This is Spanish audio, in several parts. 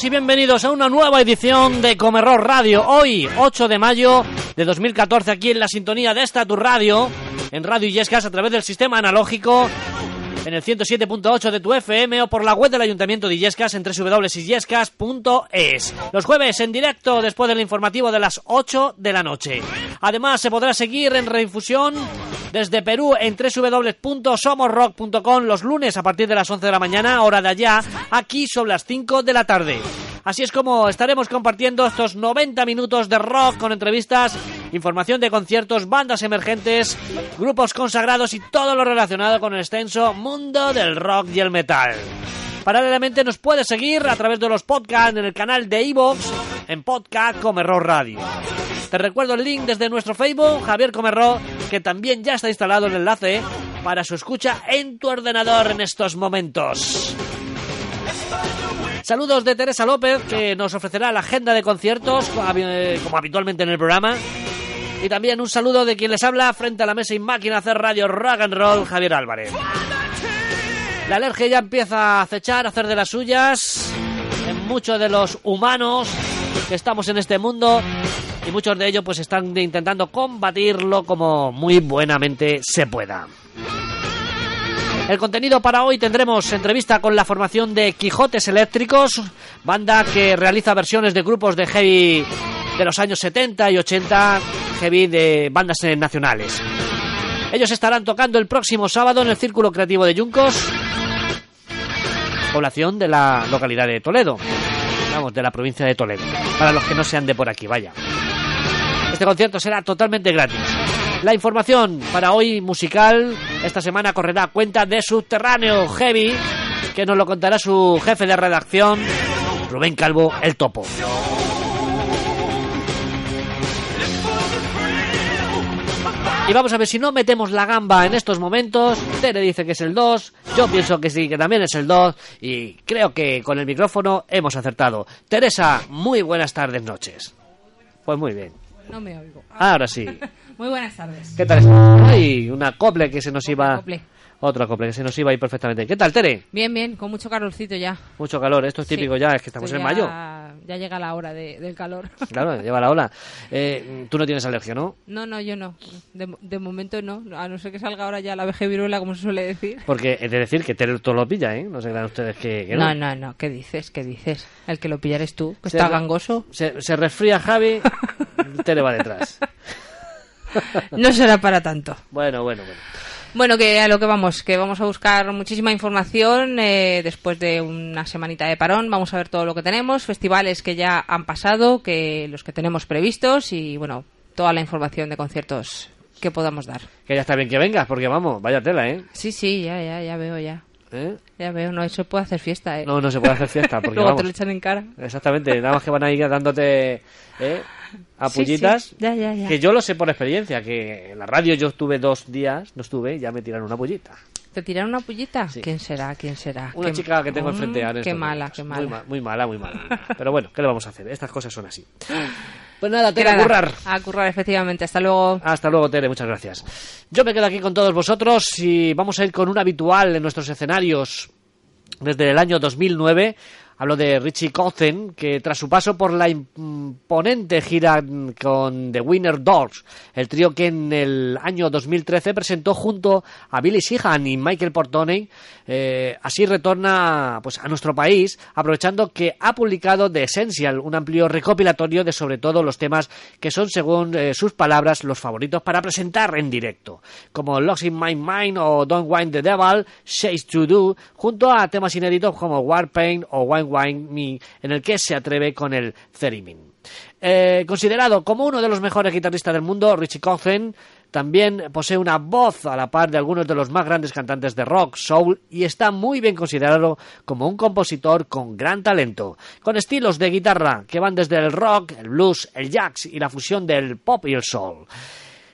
Y bienvenidos a una nueva edición de Comerror Radio. Hoy, 8 de mayo de 2014, aquí en la sintonía de esta tu radio, en Radio Illescas, a través del sistema analógico en el 107.8 de tu FM o por la web del Ayuntamiento de Illescas en www.illescas.es. Los jueves en directo después del informativo de las 8 de la noche. Además, se podrá seguir en reinfusión desde Perú en www.somosrock.com los lunes a partir de las 11 de la mañana, hora de allá, aquí sobre las 5 de la tarde. Así es como estaremos compartiendo estos 90 minutos de rock con entrevistas, información de conciertos, bandas emergentes, grupos consagrados y todo lo relacionado con el extenso mundo del rock y el metal. Paralelamente nos puedes seguir a través de los podcasts en el canal de iVoox en podcast Comerro Radio. Te recuerdo el link desde nuestro Facebook, Javier Comerro, que también ya está instalado el enlace para su escucha en tu ordenador en estos momentos. Saludos de Teresa López, que nos ofrecerá la agenda de conciertos, como habitualmente en el programa. Y también un saludo de quien les habla frente a la mesa y máquina hacer radio rock and roll, Javier Álvarez. La alergia ya empieza a acechar, a hacer de las suyas en muchos de los humanos que estamos en este mundo y muchos de ellos pues están intentando combatirlo como muy buenamente se pueda. El contenido para hoy tendremos entrevista con la formación de Quijotes Eléctricos, banda que realiza versiones de grupos de heavy de los años 70 y 80, heavy de bandas nacionales. Ellos estarán tocando el próximo sábado en el Círculo Creativo de Yuncos, población de la localidad de Toledo, vamos, de la provincia de Toledo, para los que no sean de por aquí, vaya. Este concierto será totalmente gratis. La información para hoy musical esta semana correrá cuenta de Subterráneo Heavy, que nos lo contará su jefe de redacción, Rubén Calvo, el topo. Y vamos a ver si no metemos la gamba en estos momentos. Tere dice que es el 2, yo pienso que sí, que también es el 2 y creo que con el micrófono hemos acertado. Teresa, muy buenas tardes, noches. Pues muy bien. No me oigo. Ahora sí. Muy buenas tardes. ¿Qué tal? Ay, una cople que se nos iba... Acople. Otra cople que se nos iba a ir perfectamente. ¿Qué tal, Tere? Bien, bien, con mucho calorcito ya. Mucho calor, esto es Sí. típico ya, es que estamos Esto en mayo. Ya llega la hora de- del calor. Claro, lleva la ola. Eh, Tú no tienes alergia, ¿no? No, no, yo no. De, de momento no. A no ser que salga ahora ya la veje viruela, como se suele decir. Porque he de decir que Tere todo lo pilla, ¿eh? No se crean ustedes que, que no. No, no, no. ¿Qué dices? ¿Qué dices? El que lo pillares tú, que Se está gangoso. Se, se resfría Javi, Tere va detrás. No será para tanto. Bueno, bueno, bueno. Bueno, que a lo que vamos, que vamos a buscar muchísima información eh, después de una semanita de parón. Vamos a ver todo lo que tenemos, festivales que ya han pasado, que los que tenemos previstos y bueno, toda la información de conciertos que podamos dar. Que ya está bien que vengas, porque vamos, vaya tela, ¿eh? Sí, sí, ya, ya, ya veo, ya. ¿Eh? Ya veo, no, eso puede hacer fiesta, ¿eh? No, no se puede hacer fiesta, porque Luego te lo echan en cara. Exactamente, nada más que van a ir dándote ¿eh? apullitas. Sí, sí, ya, ya, ya. Que yo lo sé por experiencia, que en la radio yo estuve dos días, no estuve, ya me tiraron una pullita. ¿Te tiraron una pullita? Sí. ¿Quién será? ¿Quién será? Una Qué- chica que tengo Mm, enfrente ahora. en Qué mala, momentos. qué Muy, mala. ma- muy mala, muy mala. Pero bueno, ¿qué le vamos a hacer? Estas cosas son así. Pues nada, Tere, a currar. A currar, efectivamente. Hasta luego. Hasta luego, Tere, muchas gracias. Yo me quedo aquí con todos vosotros y vamos a ir con un habitual en nuestros escenarios desde el año 2009. Hablo de Richie Kotzen, que tras su paso por la imponente gira con The Winner Dogs, el trío que en el año 2013 presentó junto a Billy Sheehan y Michael Portney, eh, así retorna pues, a nuestro país, aprovechando que ha publicado The Essential, un amplio recopilatorio de sobre todo los temas que son, según eh, sus palabras, los favoritos para presentar en directo, como Lost in My Mind o Don't Wind the Devil, Chase to Do, junto a temas inéditos como Warpaint o Wine Wine Me, en el que se atreve con el Theremin. Eh, considerado como uno de los mejores guitarristas del mundo, Richie Kotzen también posee una voz a la par de algunos de los más grandes cantantes de rock, soul y está muy bien considerado como un compositor con gran talento, con estilos de guitarra que van desde el rock, el blues, el jazz y la fusión del pop y el soul.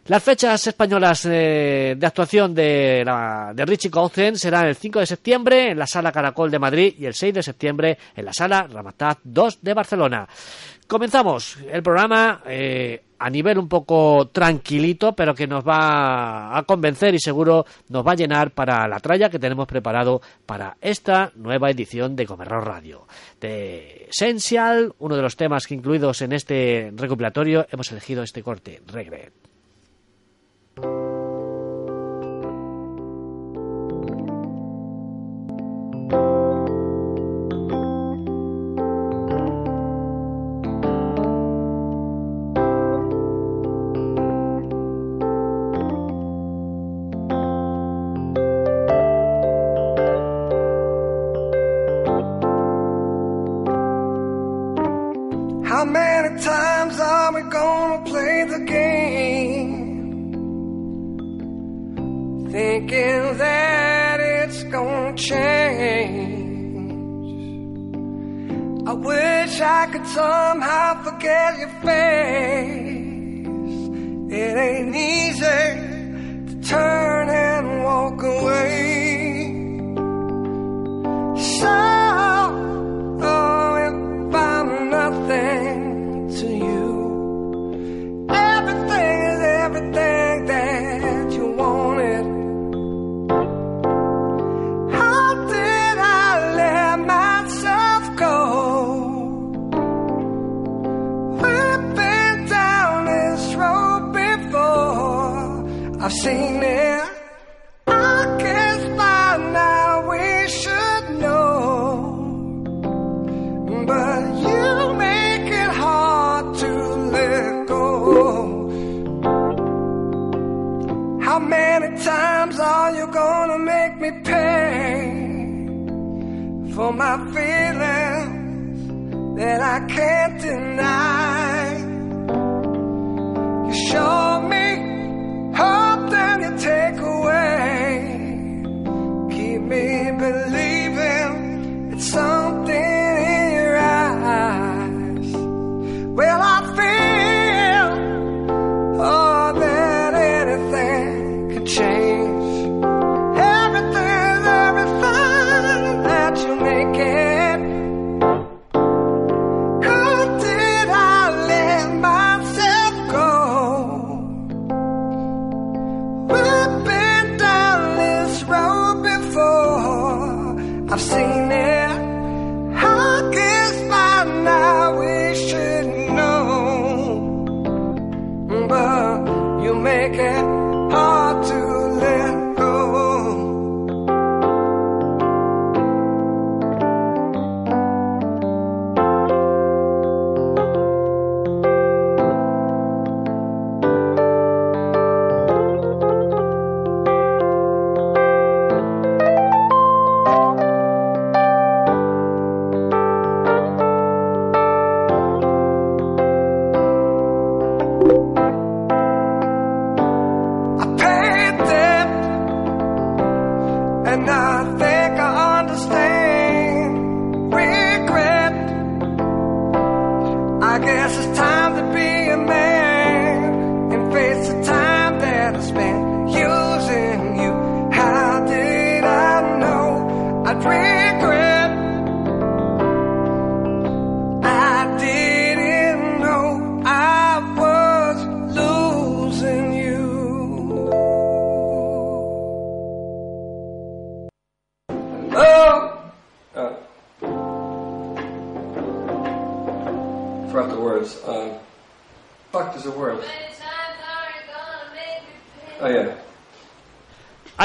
Las fechas españolas eh, de actuación de, la, de Richie Cousen serán el 5 de septiembre en la Sala Caracol de Madrid y el 6 de septiembre en la Sala Ramatat 2 de Barcelona. Comenzamos el programa eh, a nivel un poco tranquilito, pero que nos va a convencer y seguro nos va a llenar para la tralla que tenemos preparado para esta nueva edición de Comerrón Radio. De Essential, uno de los temas que incluidos en este recopilatorio, hemos elegido este corte, Regret. thank you. Change. I wish I could somehow forget your face. It ain't easy to turn and walk away. So,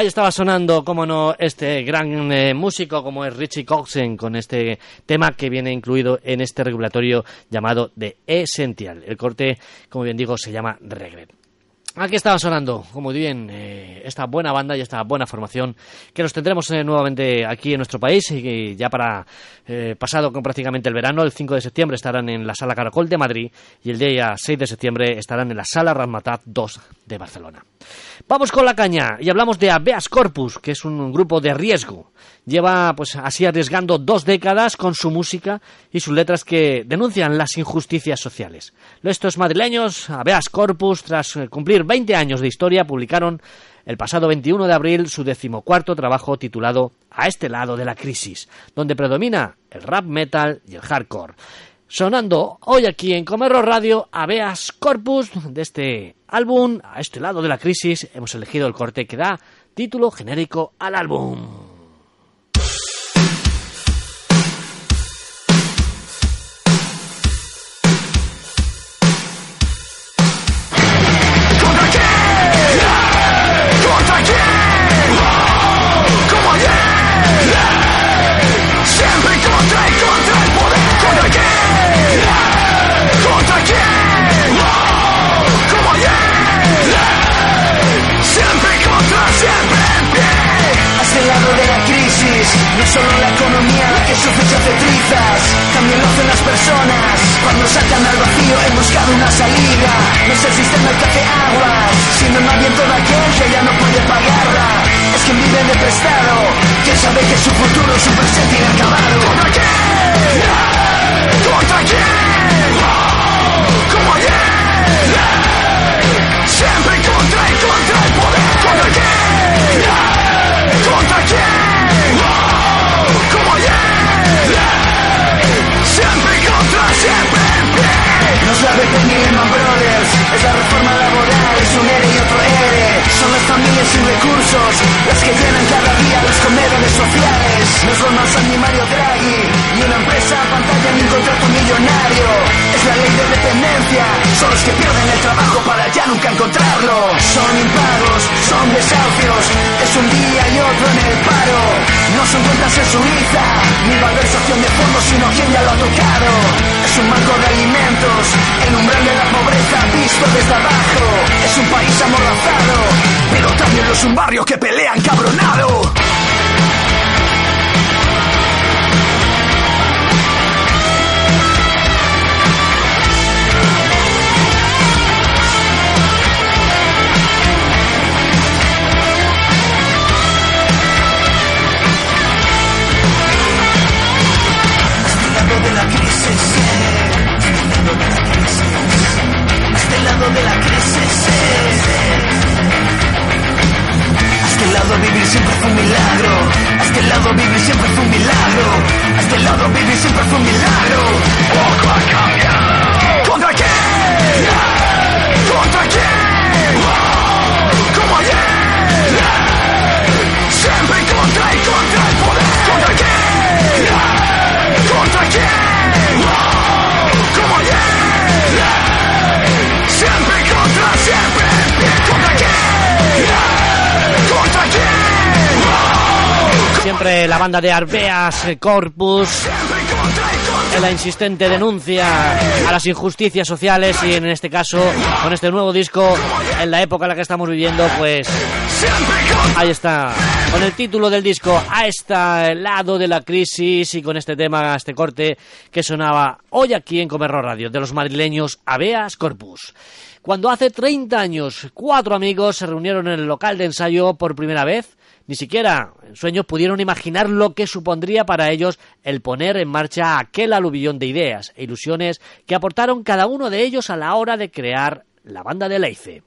Ahí estaba sonando, como no, este gran eh, músico como es Richie Coxen con este tema que viene incluido en este regulatorio llamado The Essential. El corte, como bien digo, se llama Regret. Aquí estaba sonando, como bien, eh, esta buena banda y esta buena formación que nos tendremos eh, nuevamente aquí en nuestro país y que ya para eh, pasado con prácticamente el verano, el 5 de septiembre estarán en la Sala Caracol de Madrid y el día 6 de septiembre estarán en la Sala Razmataz 2 de Barcelona. Vamos con la caña y hablamos de Abeas Corpus, que es un grupo de riesgo. Lleva pues así arriesgando dos décadas con su música y sus letras que denuncian las injusticias sociales. Estos madrileños, Abeas Corpus, tras eh, cumplir cumplir 20 años de historia, publicaron el pasado 21 de abril su decimocuarto trabajo titulado A este lado de la crisis, donde predomina el rap metal y el hardcore. Sonando hoy aquí en Comerro Radio Aveas Corpus de este álbum, A este lado de la crisis, hemos elegido el corte que da título genérico al álbum. No es solo la economía la que sufre y hace trizas, también lo hacen las personas. Cuando saltan al vacío en busca de una salida, no es el sistema el que hace aguas, sino más bien todo aquel que ya no puede pagarla. Es quien vive de prestado, quien sabe que su futuro, su presente inacabado. ¿Contra quién? ¿Contra quién? ¿Cómo ayer? Siempre contra y contra el poder. ¿Contra quién? ¿Contra quién? La Lehman Brothers, es la reforma laboral, es un ERE y otro ERE. Son las familias sin recursos, las que llenan cada día los comedores sociales. No es Goldman Sachs ni Mario Draghi, ni una empresa pantalla ni un contrato millonario. Es la ley de dependencia, son los que pierden el trabajo para ya nunca encontrarlo. Son impagos, son desahucios, es un día y otro en el paro. No son cuentas en Suiza, ni malversación de fondos, sino quien ya lo ha tocado. Es un banco de alimentos, el umbral de la pobreza visto desde abajo. Es un país amordazado, pero también lo es un barrio que pelea encabronado. La banda de Arbeas Corpus en la insistente denuncia a las injusticias sociales y en este caso con este nuevo disco en la época en la que estamos viviendo pues ahí está con el título del disco a este lado de la crisis y con este tema este corte que sonaba hoy aquí en Comerro Radio de los madrileños Aveas Corpus. Cuando hace 30 años cuatro amigos se reunieron en el local de ensayo por primera vez ni siquiera en sueños pudieron imaginar lo que supondría para ellos el poner en marcha aquel aluvión de ideas e ilusiones que aportaron cada uno de ellos a la hora de crear la banda de Leice.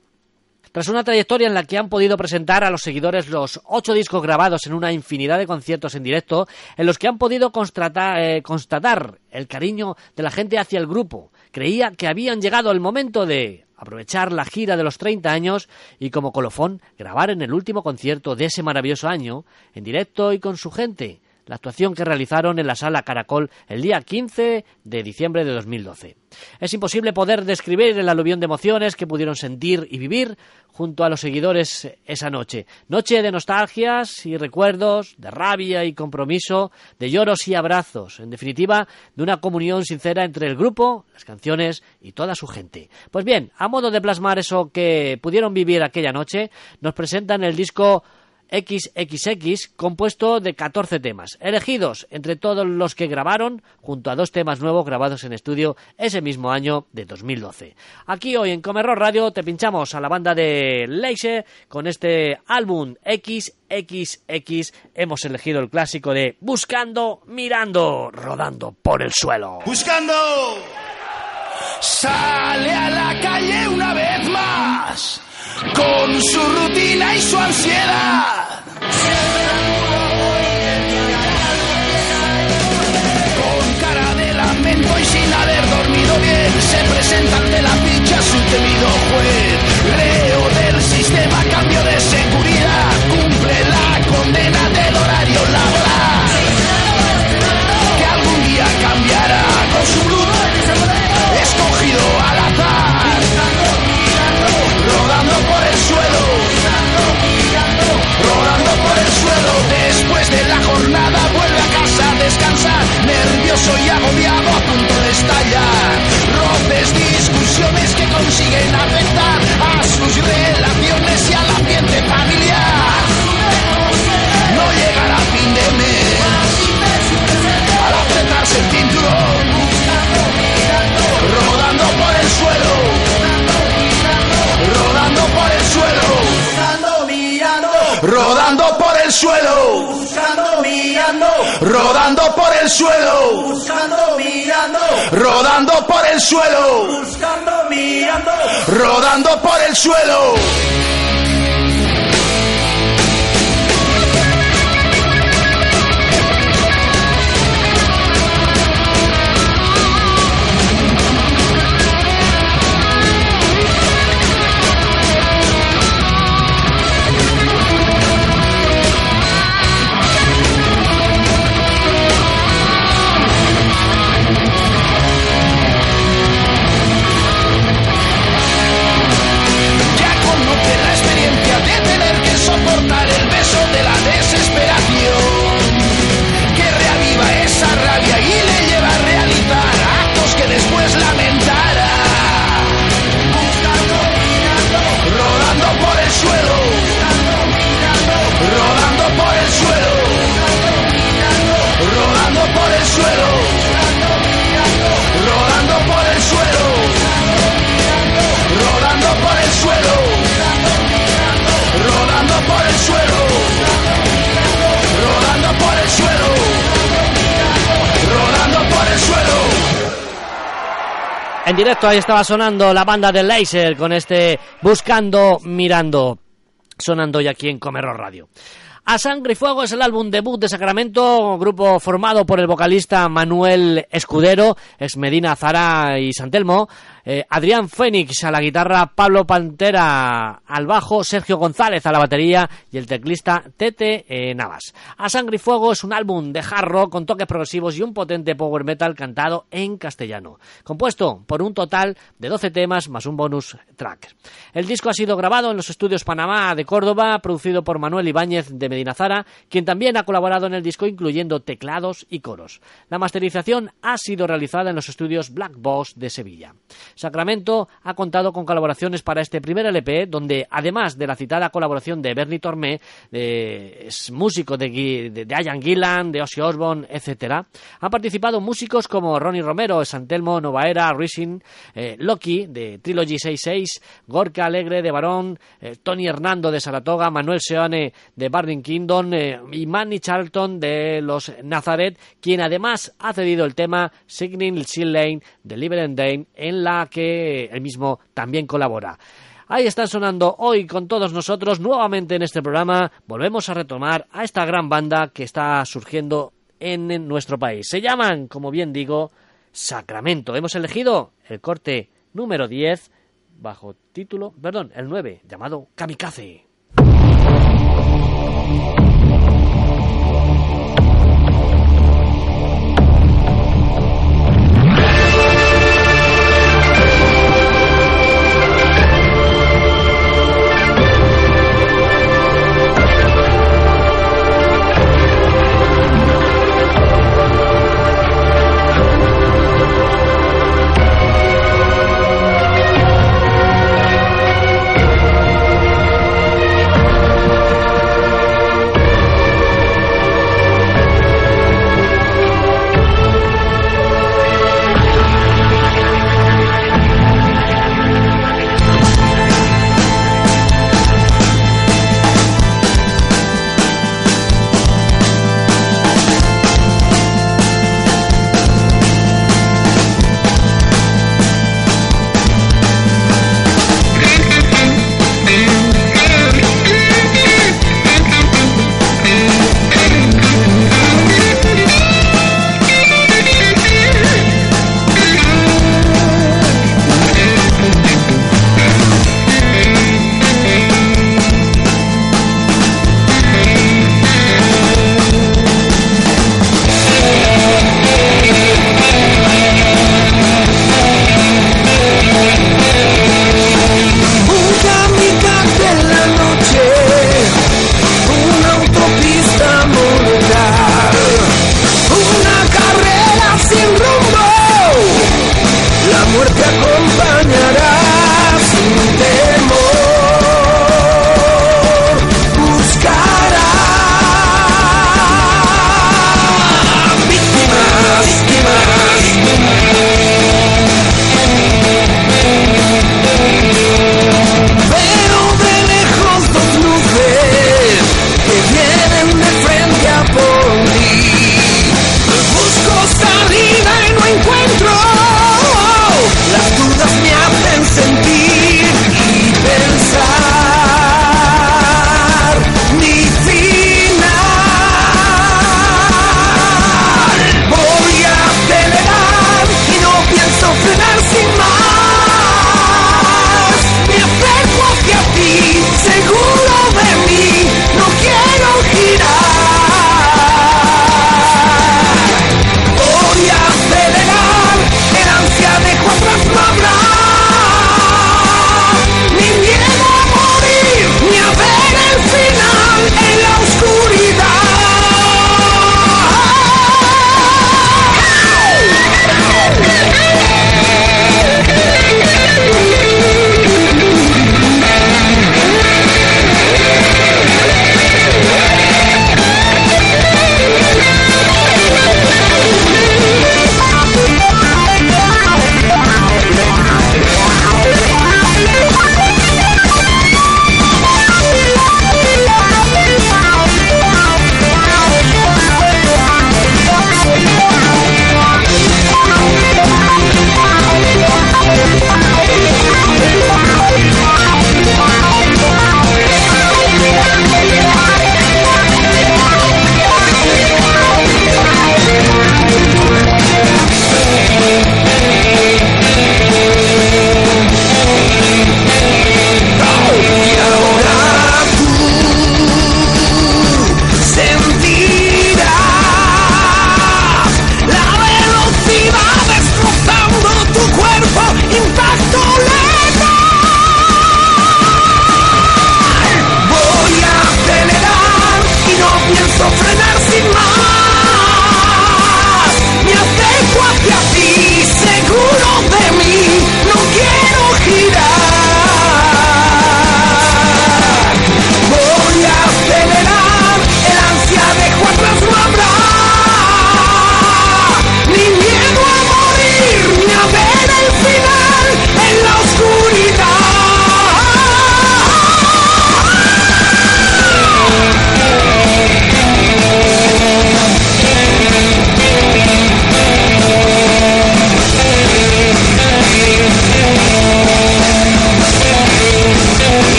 Tras una trayectoria en la que han podido presentar a los seguidores los ocho discos grabados en una infinidad de conciertos en directo, en los que han podido constatar, eh, constatar el cariño de la gente hacia el grupo, creía que habían llegado el momento de aprovechar la gira de los 30 años y como colofón grabar en el último concierto de ese maravilloso año, en directo y con su gente, la actuación que realizaron en la sala Caracol el día 15 de diciembre de 2012. Es imposible poder describir el aluvión de emociones que pudieron sentir y vivir junto a los seguidores esa noche. Noche de nostalgias y recuerdos, de rabia y compromiso, de lloros y abrazos, en definitiva, de una comunión sincera entre el grupo, las canciones y toda su gente. Pues bien, a modo de plasmar eso que pudieron vivir aquella noche, nos presentan el disco XXX, compuesto de 14 temas, elegidos entre todos los que grabaron, junto a dos temas nuevos grabados en estudio ese mismo año de 2012. Aquí hoy en Comerro Radio te pinchamos a la banda de Leice con este álbum XXX. Hemos elegido el clásico de Buscando, Mirando, Rodando por el suelo. Buscando. Sale a la calle una vez más. Con su rutina y su ansiedad. Rodando por el suelo, rodando por el suelo, rodando por el suelo. En directo. Ahí estaba sonando la banda de Laser con este Buscando, Mirando, sonando ya aquí en Comerro Radio. A Sangre y Fuego es el álbum debut de Sacramento, grupo formado por el vocalista Manuel Escudero, ex Medina Zara y Santelmo, eh, Adrián Fénix a la guitarra, Pablo Pantera al bajo, Sergio González a la batería y el teclista Tete eh, Navas. A Sangre y Fuego es un álbum de hard rock con toques progresivos y un potente power metal cantado en castellano, compuesto por un total de 12 temas más un bonus track. El disco ha sido grabado en los estudios Panamá de Córdoba, producido por Manuel Ibáñez de Medina Zara, quien también ha colaborado en el disco incluyendo teclados y coros. La masterización ha sido realizada en los estudios Black Boss de Sevilla. Sacramento ha contado con colaboraciones para este primer LP, donde además de la citada colaboración de Bernie Tormé, eh, es músico de, de, de Ian Gillan, de Ozzy Osbourne, etcétera, han participado músicos como Ronnie Romero, Santelmo, Novaera, Rising, eh, Loki de Trilogy 66, Gorka Alegre de Barón, eh, Tony Hernando de Saratoga, Manuel Seone de Burning Kingdom eh, y Manny Charlton de los Nazareth, quien además ha cedido el tema Signing Shield Lane de Liberty Dane, en la que él mismo también colabora. Ahí están sonando hoy con todos nosotros nuevamente en este programa. Volvemos a retomar a esta gran banda que está surgiendo en nuestro país. Se llaman, como bien digo, Sacramento. Hemos elegido el corte número 10 bajo título, perdón, el 9, llamado Kamikaze.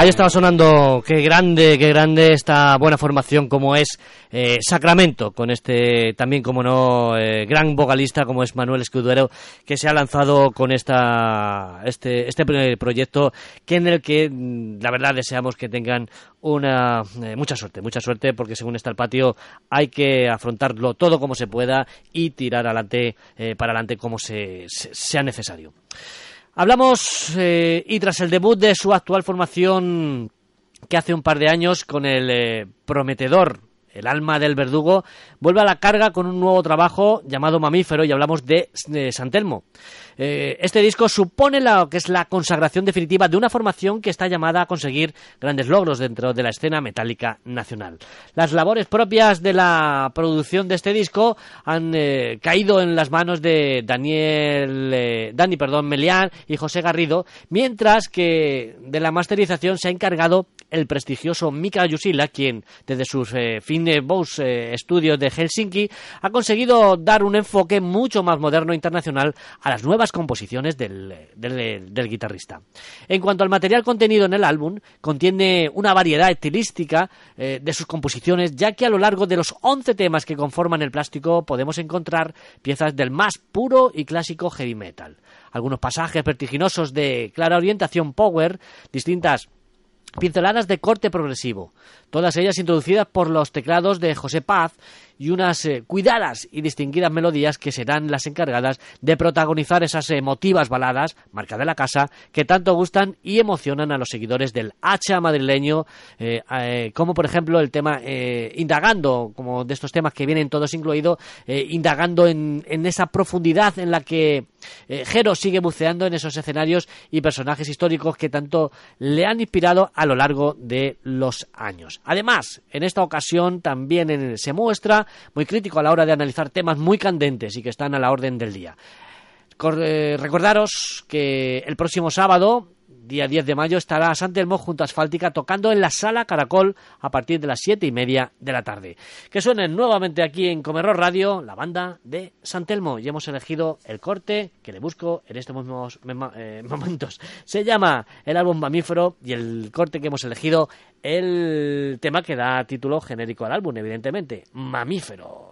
Ahí estaba sonando qué grande, qué grande esta buena formación como es eh, Sacramento, con este también, como no, eh, gran vocalista como es Manuel Escudero, que se ha lanzado con esta este, este proyecto que en el que mm, la verdad deseamos que tengan una eh, mucha suerte, mucha suerte, porque según está el patio hay que afrontarlo todo como se pueda y tirar adelante, para adelante como se, sea necesario. Hablamos, eh, y tras el debut de su actual formación que hace un par de años con el eh, prometedor el alma del verdugo, vuelve a la carga con un nuevo trabajo llamado Mamífero y hablamos de, de Santelmo. Eh, este disco supone lo que es la consagración definitiva de una formación que está llamada a conseguir grandes logros dentro de la escena metálica nacional. Las labores propias de la producción de este disco han eh, caído en las manos de Daniel, eh, Dani, perdón, Melián y José Garrido, mientras que de la masterización se ha encargado el prestigioso Mika Yusila, quien desde sus eh, Bose estudios de Helsinki ha conseguido dar un enfoque mucho más moderno internacional a las nuevas composiciones del, guitarrista. En cuanto al material contenido en el álbum, contiene una variedad estilística eh, de sus composiciones, ya que a lo largo de los 11 temas que conforman el plástico podemos encontrar piezas del más puro y clásico heavy metal. Algunos pasajes vertiginosos de clara orientación power, distintas pinceladas de corte progresivo, todas ellas introducidas por los teclados de José Paz y unas eh, cuidadas y distinguidas melodías que serán las encargadas de protagonizar esas emotivas baladas, marca de la casa, que tanto gustan y emocionan a los seguidores del hacha madrileño, eh, eh, como por ejemplo el tema Indagando, como de estos temas que vienen todos incluidos, indagando en, en, esa profundidad en la que Jero sigue buceando en esos escenarios y personajes históricos que tanto le han inspirado a lo largo de los años. Además, en esta ocasión también se muestra muy crítico a la hora de analizar temas muy candentes y que están a la orden del día. Eh, recordaros que el próximo sábado, día 10 de mayo, estará Santelmo junto a Asfáltica tocando en la sala Caracol a partir de las siete y media de la tarde. Que suenen nuevamente aquí en Comerro Radio la banda de Santelmo y hemos elegido el corte que le busco en estos mismos eh, momentos. Se llama el álbum Mamífero y el corte que hemos elegido el tema que da título genérico al álbum, evidentemente, Mamífero.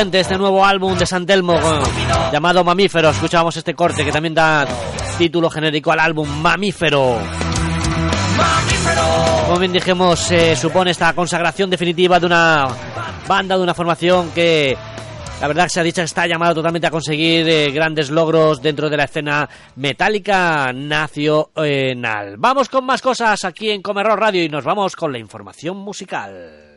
Este nuevo álbum de San Telmo eh, llamado Mamífero. Escuchábamos este corte que también da título genérico al álbum Mamífero. Como bien dijimos, se supone esta consagración definitiva de una banda, de una formación que la verdad se ha dicho que está llamada totalmente a conseguir eh, grandes logros dentro de la escena metálica nacional. Vamos con más cosas aquí en Comerro Radio y nos vamos con la información musical.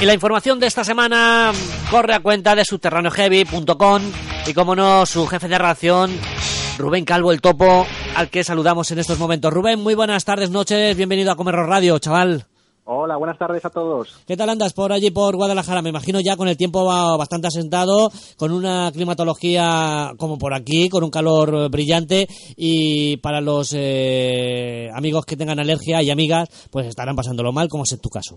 Y la información de esta semana corre a cuenta de subterraneoheavy.com y como no, su jefe de relación, Rubén Calvo el Topo, al que saludamos en estos momentos. Rubén, muy buenas tardes, noches, bienvenido a Comerro Radio, chaval. Hola, buenas tardes a todos. ¿Qué tal andas por allí, por Guadalajara? Me imagino ya con el tiempo bastante asentado, con una climatología como por aquí, con un calor brillante y para los eh, amigos que tengan alergia y amigas, pues estarán pasándolo mal, como es en tu caso.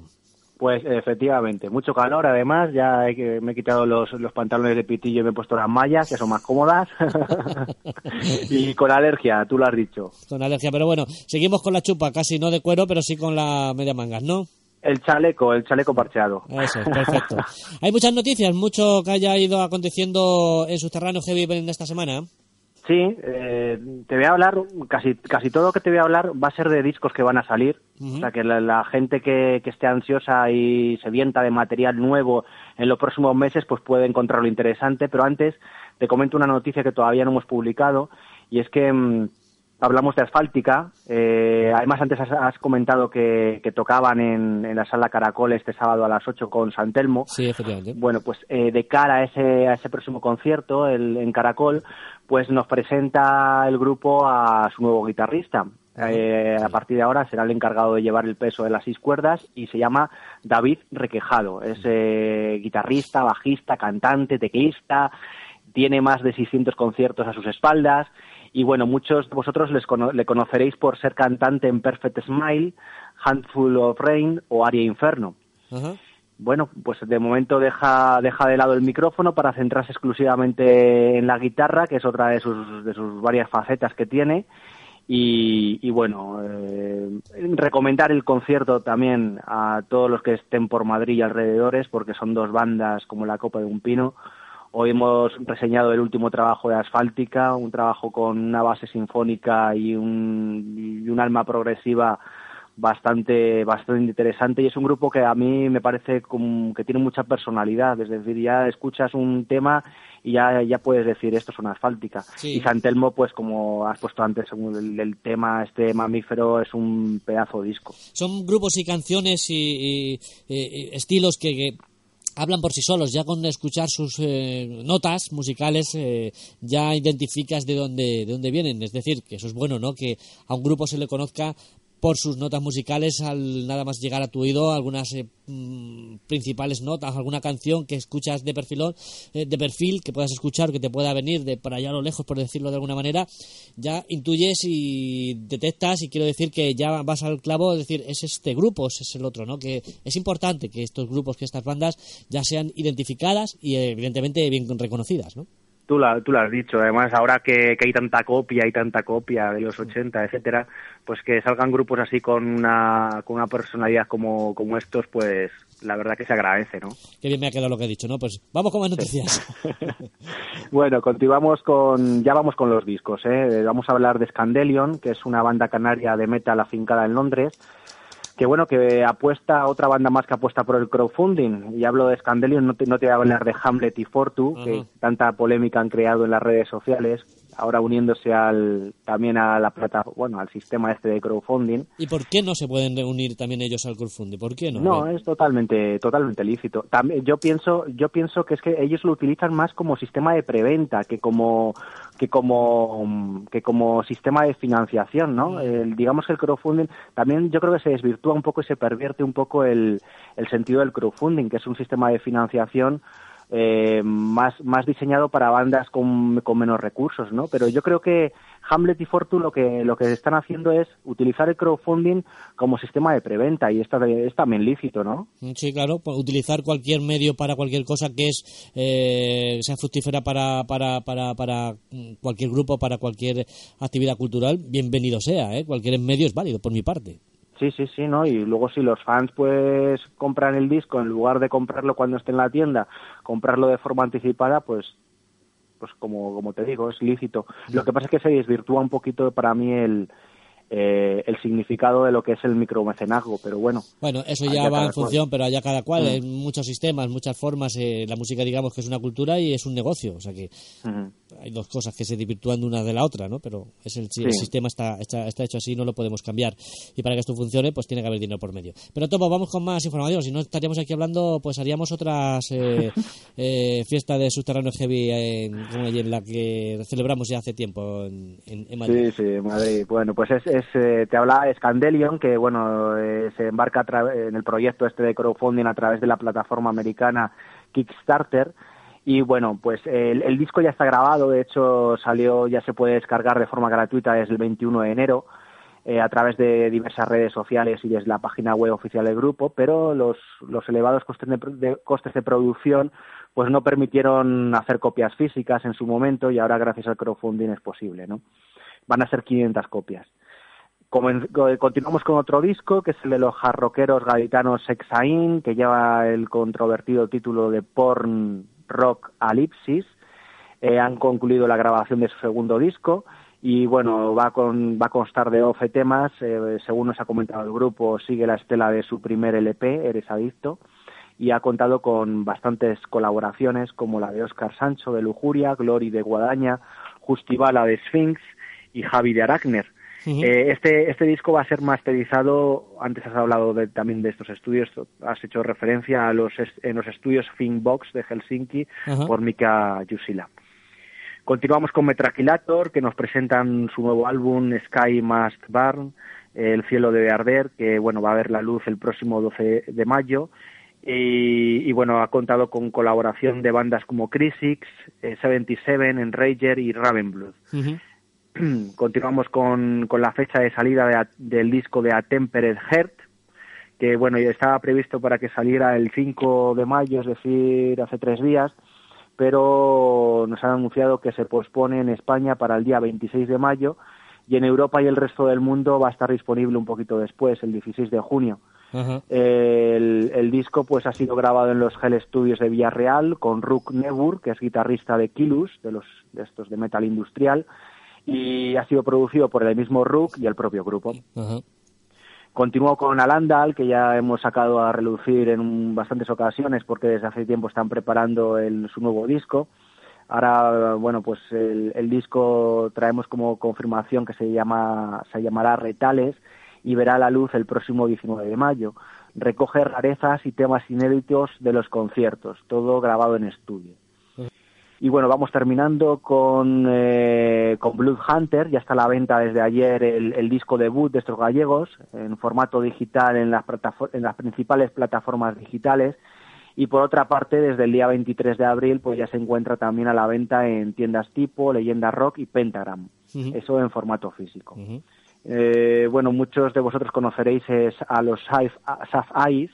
Pues efectivamente, mucho calor además, ya he me he quitado los, los pantalones de pitillo y me he puesto las mallas, que son más cómodas. y con alergia, tú lo has dicho. Con alergia, pero bueno, seguimos con la chupa, casi no de cuero, pero sí con la media mangas, ¿no? El chaleco, el chaleco parcheado. Eso es, perfecto. Hay muchas noticias, mucho que haya ido aconteciendo en Subterráneo Heavy en esta semana. Sí, eh, te voy a hablar, casi, casi todo lo que te voy a hablar va a ser de discos que van a salir. O sea, que la, la gente que, que esté ansiosa y sedienta de material nuevo en los próximos meses, pues puede encontrarlo interesante. Pero antes te comento una noticia que todavía no hemos publicado y es que mm, hablamos de Asfáltica. Eh, además, antes has, has comentado que, que tocaban en, en la sala Caracol este sábado a las 8 con San Telmo. Sí, efectivamente. Bueno, pues eh, de cara a ese, a ese próximo concierto el, en Caracol, pues nos presenta el grupo a su nuevo guitarrista. Eh, a partir de ahora será el encargado de llevar el peso de las seis cuerdas y se llama David Requejado. Es eh, guitarrista, bajista, cantante, teclista, tiene más de 600 conciertos a sus espaldas y bueno, muchos de vosotros les cono- le conoceréis por ser cantante en Perfect Smile, Handful of Rain o Aria Inferno. Bueno, pues de momento deja, deja de lado el micrófono para centrarse exclusivamente en la guitarra, que es otra de sus, de sus varias facetas que tiene. Y, y bueno, eh, recomendar el concierto también a todos los que estén por Madrid y alrededores, porque son dos bandas como la Copa de un Pino. Hoy hemos reseñado el último trabajo de Asfáltica, un trabajo con una base sinfónica y un, y un alma progresiva bastante bastante interesante y es un grupo que a mí me parece como que tiene mucha personalidad, es decir, ya escuchas un tema y ya, ya puedes decir esto es una asfáltica. Sí. Y Santelmo, pues como has puesto antes, el, el tema, este mamífero es un pedazo de disco. Son grupos y canciones y, y- y- y estilos que, que hablan por sí solos. Ya con escuchar sus eh, notas musicales eh, ya identificas de dónde, de dónde vienen. Es decir, que eso es bueno, ¿no? Que a un grupo se le conozca por sus notas musicales al nada más llegar a tu oído algunas eh, mm, principales notas alguna canción que escuchas de perfilón eh, de perfil que puedas escuchar que te pueda venir de por allá a lo lejos por decirlo de alguna manera ya intuyes y detectas y quiero decir que ya vas al clavo es decir es este grupo es el otro no que es importante que estos grupos que estas bandas ya sean identificadas y evidentemente bien reconocidas no Tú, la, tú lo has dicho, además ahora que, que hay tanta copia y tanta copia de los 80, etcétera, pues que salgan grupos así con una, con una personalidad como, como estos, pues la verdad que se agradece, ¿no? Qué bien me ha quedado lo que he dicho, ¿no? Pues vamos con más noticias. Bueno, continuamos con, ya vamos con los discos, ¿eh? Vamos a hablar de Scandelion, que es una banda canaria de metal afincada en Londres, que bueno, que apuesta, otra banda más que apuesta por el crowdfunding. Y hablo de Scandelion, no te, no te voy a hablar de Hamlet y Fortu, que tanta polémica han creado en las redes sociales, ahora uniéndose al, también a la plata, bueno, al sistema este de crowdfunding. ¿Y por qué no se pueden reunir también ellos al crowdfunding? ¿Por qué no? No, es totalmente, totalmente lícito. También, yo pienso, yo pienso que es que ellos lo utilizan más como sistema de preventa que como, que como, mm, que como sistema de financiación, ¿no? El- digamos que el crowdfunding también yo creo que se desvirtúa un poco y se pervierte un poco el, el sentido del crowdfunding, que es un sistema de financiación eh, más, más diseñado para bandas con, con menos recursos, ¿no? Pero yo creo que Hamlet y Fortu lo que, lo que están haciendo es utilizar el crowdfunding como sistema de preventa y está, es también lícito, ¿no? Sí, claro, pues utilizar cualquier medio para cualquier cosa que es eh, sea fructífera para, para, para, para cualquier grupo, para cualquier actividad cultural, bienvenido sea, ¿eh? Cualquier medio es válido por mi parte. Sí, sí, sí, ¿no? Y luego si los fans pues compran el disco en lugar de comprarlo cuando esté en la tienda, comprarlo de forma anticipada, pues pues como, como te digo, es lícito. Lo que pasa es que se desvirtúa un poquito para mí el, eh, el significado de lo que es el micromecenazgo, pero bueno. Bueno, eso ya va en función, pero allá cada cual, hay muchos sistemas, muchas formas, eh, la música digamos que es una cultura y es un negocio, o sea que hay dos cosas que se desvirtúan de una de la otra, ¿no? Pero es el, sistema está, está, está, hecho así, no lo podemos cambiar y para que esto funcione pues tiene que haber dinero por medio. Pero Topo, vamos con más información, si no estaríamos aquí hablando, pues haríamos otras eh, eh fiestas de subterráneo heavy en, en la que celebramos ya hace tiempo en, en Madrid. Sí, sí, Madrid. Bueno, pues es eh, te habla Scandelion, que bueno, eh, se embarca en el proyecto este de crowdfunding a través de la plataforma americana Kickstarter. Y bueno, pues el, disco ya está grabado, de hecho salió, ya se puede descargar de forma gratuita desde el 21 de enero eh, a través de diversas redes sociales y desde la página web oficial del grupo, pero los, los elevados costes de, costes de producción pues no permitieron hacer copias físicas en su momento y ahora gracias al crowdfunding es posible, ¿no? Van a ser 500 copias. Continuamos con otro disco, que es el de los jarroqueros gaditanos Sexain, que lleva el controvertido título de Porn Rock Alipsis. Eh, han concluido la grabación de su segundo disco y bueno, va, con, va a constar de 12 temas. Eh, según nos ha comentado el grupo, sigue la estela de su primer LP, Eres Adicto, y ha contado con bastantes colaboraciones como la de Oscar Sancho de Lujuria, Glory de Guadaña, Justivala de Sphinx y Javi de Eh, este, este disco va a ser masterizado, antes has hablado de, también de estos estudios, has hecho referencia a los, en los estudios Finbox de Helsinki por Mika Jusila. Continuamos con Metraquilator, que nos presentan su nuevo álbum Sky Must Burn, El cielo debe arder, que bueno, va a ver la luz el próximo 12 de mayo. Y, bueno, ha contado con colaboración de bandas como Crisix, eh, 77, Enrager y Ravenblood. continuamos con, con, la fecha de salida del disco de A Tempered Heart, que bueno, ya estaba previsto para que saliera el 5 de mayo, es decir, hace tres días, pero nos han anunciado que se pospone en España para el día 26 de mayo y en Europa y el resto del mundo va a estar disponible un poquito después, el 16 de junio. el, el, disco pues ha sido grabado en los Hell Studios de Villarreal con Rook Nebur, que es guitarrista de Kilus, de los de estos de metal industrial, y ha sido producido por el mismo Rook y el propio grupo. Continuó con Alandal, que ya hemos sacado a relucir en bastantes ocasiones porque desde hace tiempo están preparando el, su nuevo disco. Ahora, bueno, pues el, disco traemos como confirmación que se llama se llamará Retales y verá la luz el próximo 19 de mayo. Recoge rarezas y temas inéditos de los conciertos, todo grabado en estudio. Y bueno, vamos terminando con, eh, con Blood Hunter, ya está a la venta desde ayer el, disco debut de estos gallegos, en formato digital en las, en las principales plataformas digitales. Y por otra parte, desde el día 23 de abril, pues ya se encuentra también a la venta en tiendas tipo Leyenda Rock y Pentagram. Eso en formato físico. eh, bueno, muchos de vosotros conoceréis a los Saf Eyes,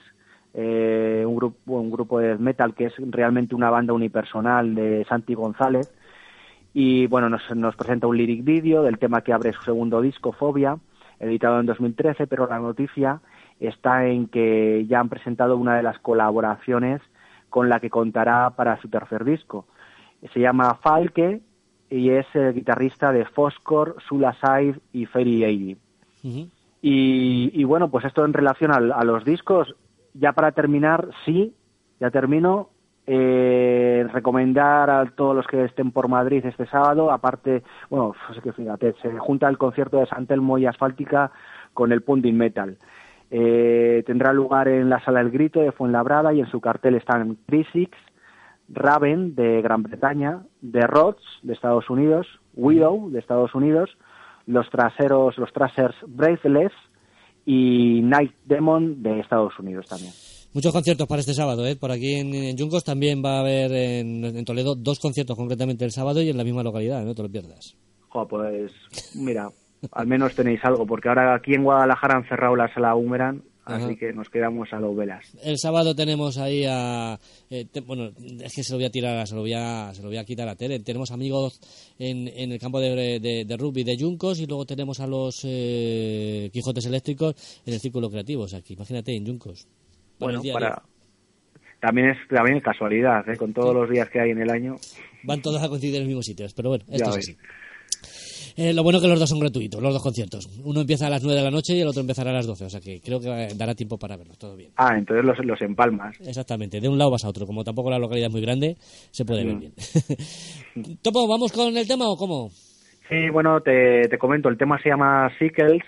eh, un, grupo, un grupo de metal que es realmente una banda unipersonal de Santi González. Y bueno, nos, nos presenta un lyric video del tema que abre su segundo disco, Fobia, editado en 2013, pero la noticia está en que ya han presentado una de las colaboraciones con la que contará para su tercer disco. Se llama Falke y es el guitarrista de Foscor, Sula y Fairy Eighty. y, y, bueno, pues esto en relación a los discos, ya para terminar, sí, ya termino. Eh, recomendar a todos los que estén por Madrid este sábado, aparte, bueno, pues fíjate, se junta el concierto de Santelmo y Asfáltica con el Punding Metal. Eh, tendrá lugar en la Sala El Grito de Fuenlabrada y en su cartel están Crisix, Raven de Gran Bretaña, The Rods de Estados Unidos, Widow de Estados Unidos, los traseros, los Trasers Braceless y Night Demon de Estados Unidos también. Muchos conciertos para este sábado, ¿eh? Por aquí en, en Yuncos también va a haber en, en Toledo dos conciertos concretamente el sábado y en la misma localidad, no te lo pierdas. Jo, pues mira, al menos tenéis algo, porque ahora aquí en Guadalajara han cerrado la sala Humeran, Ajá. así que nos quedamos a los velas. El sábado tenemos ahí a... eh, te- bueno, es que se lo voy a tirar, se lo voy a, se lo voy a quitar a tele. Tenemos amigos en, en el campo de, de, de rugby de Yuncos y luego tenemos a los eh, Quijotes Eléctricos en el Círculo Creativo. O sea, que imagínate en Yuncos. Bueno, para... También es también es casualidad, ¿eh? con todos los días que hay en el año. Van todos a coincidir en los mismos sitios, pero bueno, esto Ya es ves. así. Eh, lo bueno que los dos son gratuitos, los dos conciertos. Uno empieza a las 9 de la noche y el otro empezará a las 12, o sea que creo que dará tiempo para verlos, todo bien. Ah, entonces los, los empalmas. Exactamente, de un lado vas a otro, como tampoco la localidad es muy grande, se puede ver Mm. bien. Topo, ¿vamos con el tema o cómo? Sí, bueno, te, te comento, el tema se llama Sickles,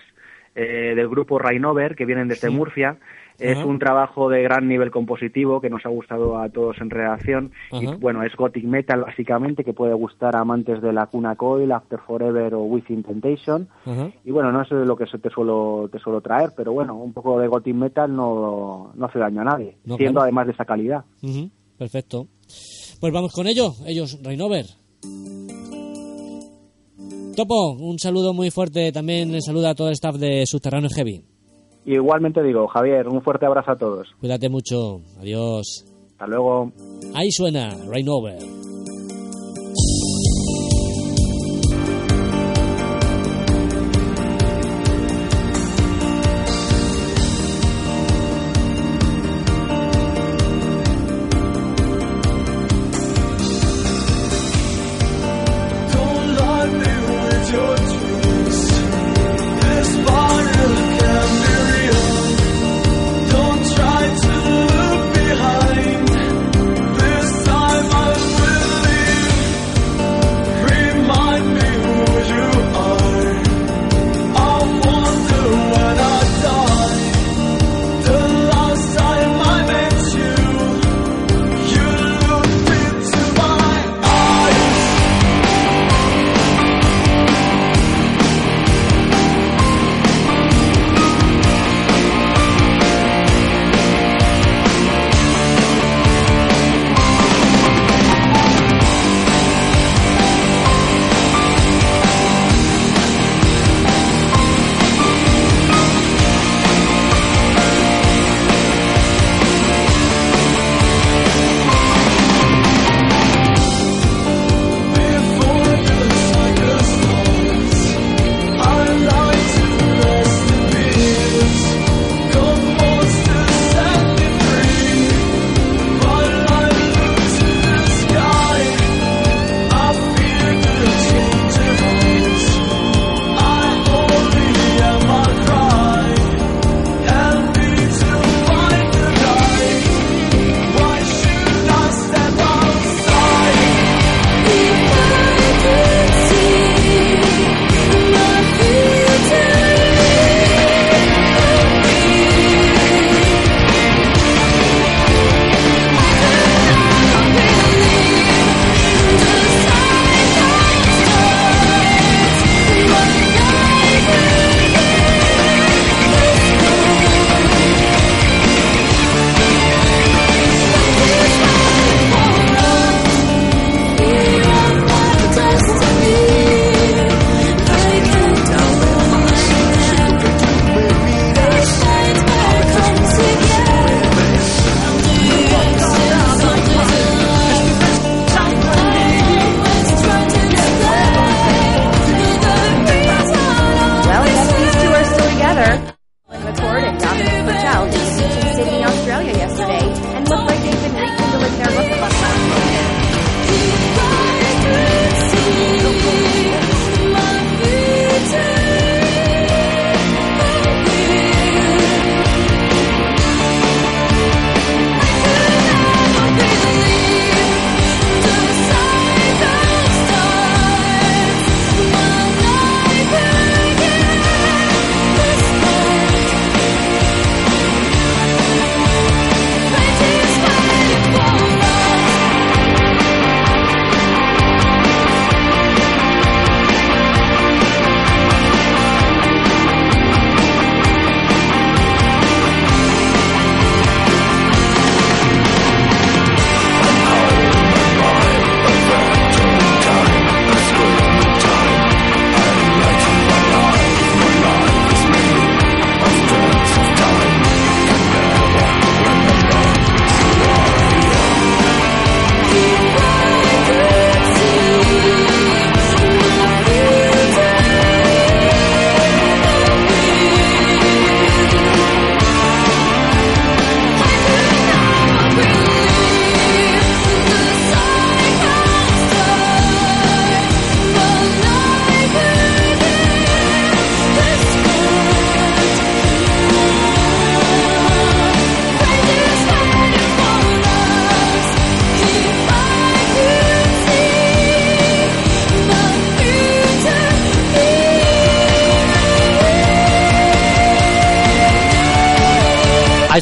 eh, del grupo Rainover, que vienen desde Murcia. Es un trabajo de gran nivel compositivo que nos ha gustado a todos en redacción. Y bueno, es gothic metal básicamente, que puede gustar a amantes de la Cuna Coil, After Forever o Within Temptation. Y bueno, no es lo que te suelo, te suelo traer, pero bueno, un poco de gothic metal no, no hace daño a nadie, No, siendo claro. además de esa calidad. Perfecto. Pues vamos con ello, ellos, Rainover. Topo, un saludo muy fuerte, también saluda a todo el staff de Subterráneo Heavy. Y igualmente digo, Javier, un fuerte abrazo a todos. Cuídate mucho, adiós. Hasta luego. Ahí suena, Rainover. Don't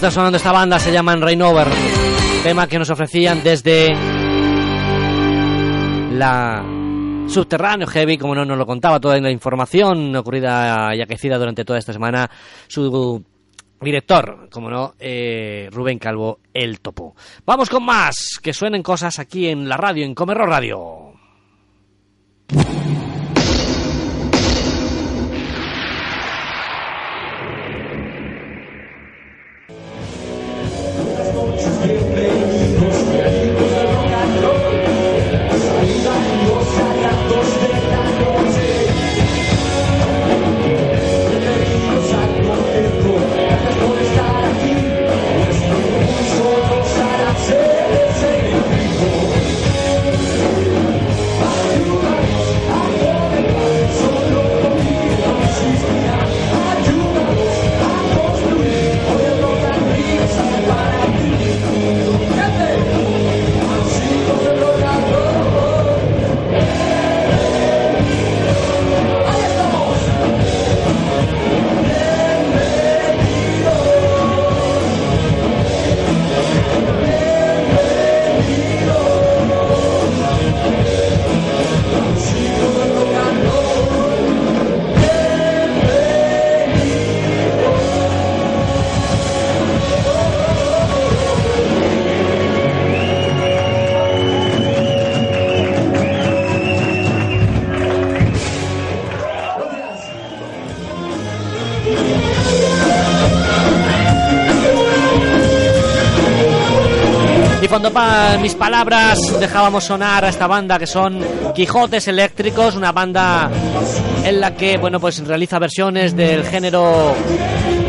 está sonando esta banda, se llaman Rain Over. Tema que nos ofrecían desde la Subterráneo Heavy, como no nos lo contaba toda la información ocurrida y aquecida durante toda esta semana, su director, como no, eh, Rubén Calvo, el topo. Vamos con más, que suenen cosas aquí en la radio, en Comerro Radio. Para mis palabras dejábamos sonar a esta banda que son Quijotes Eléctricos, una banda en la que bueno pues realiza versiones del género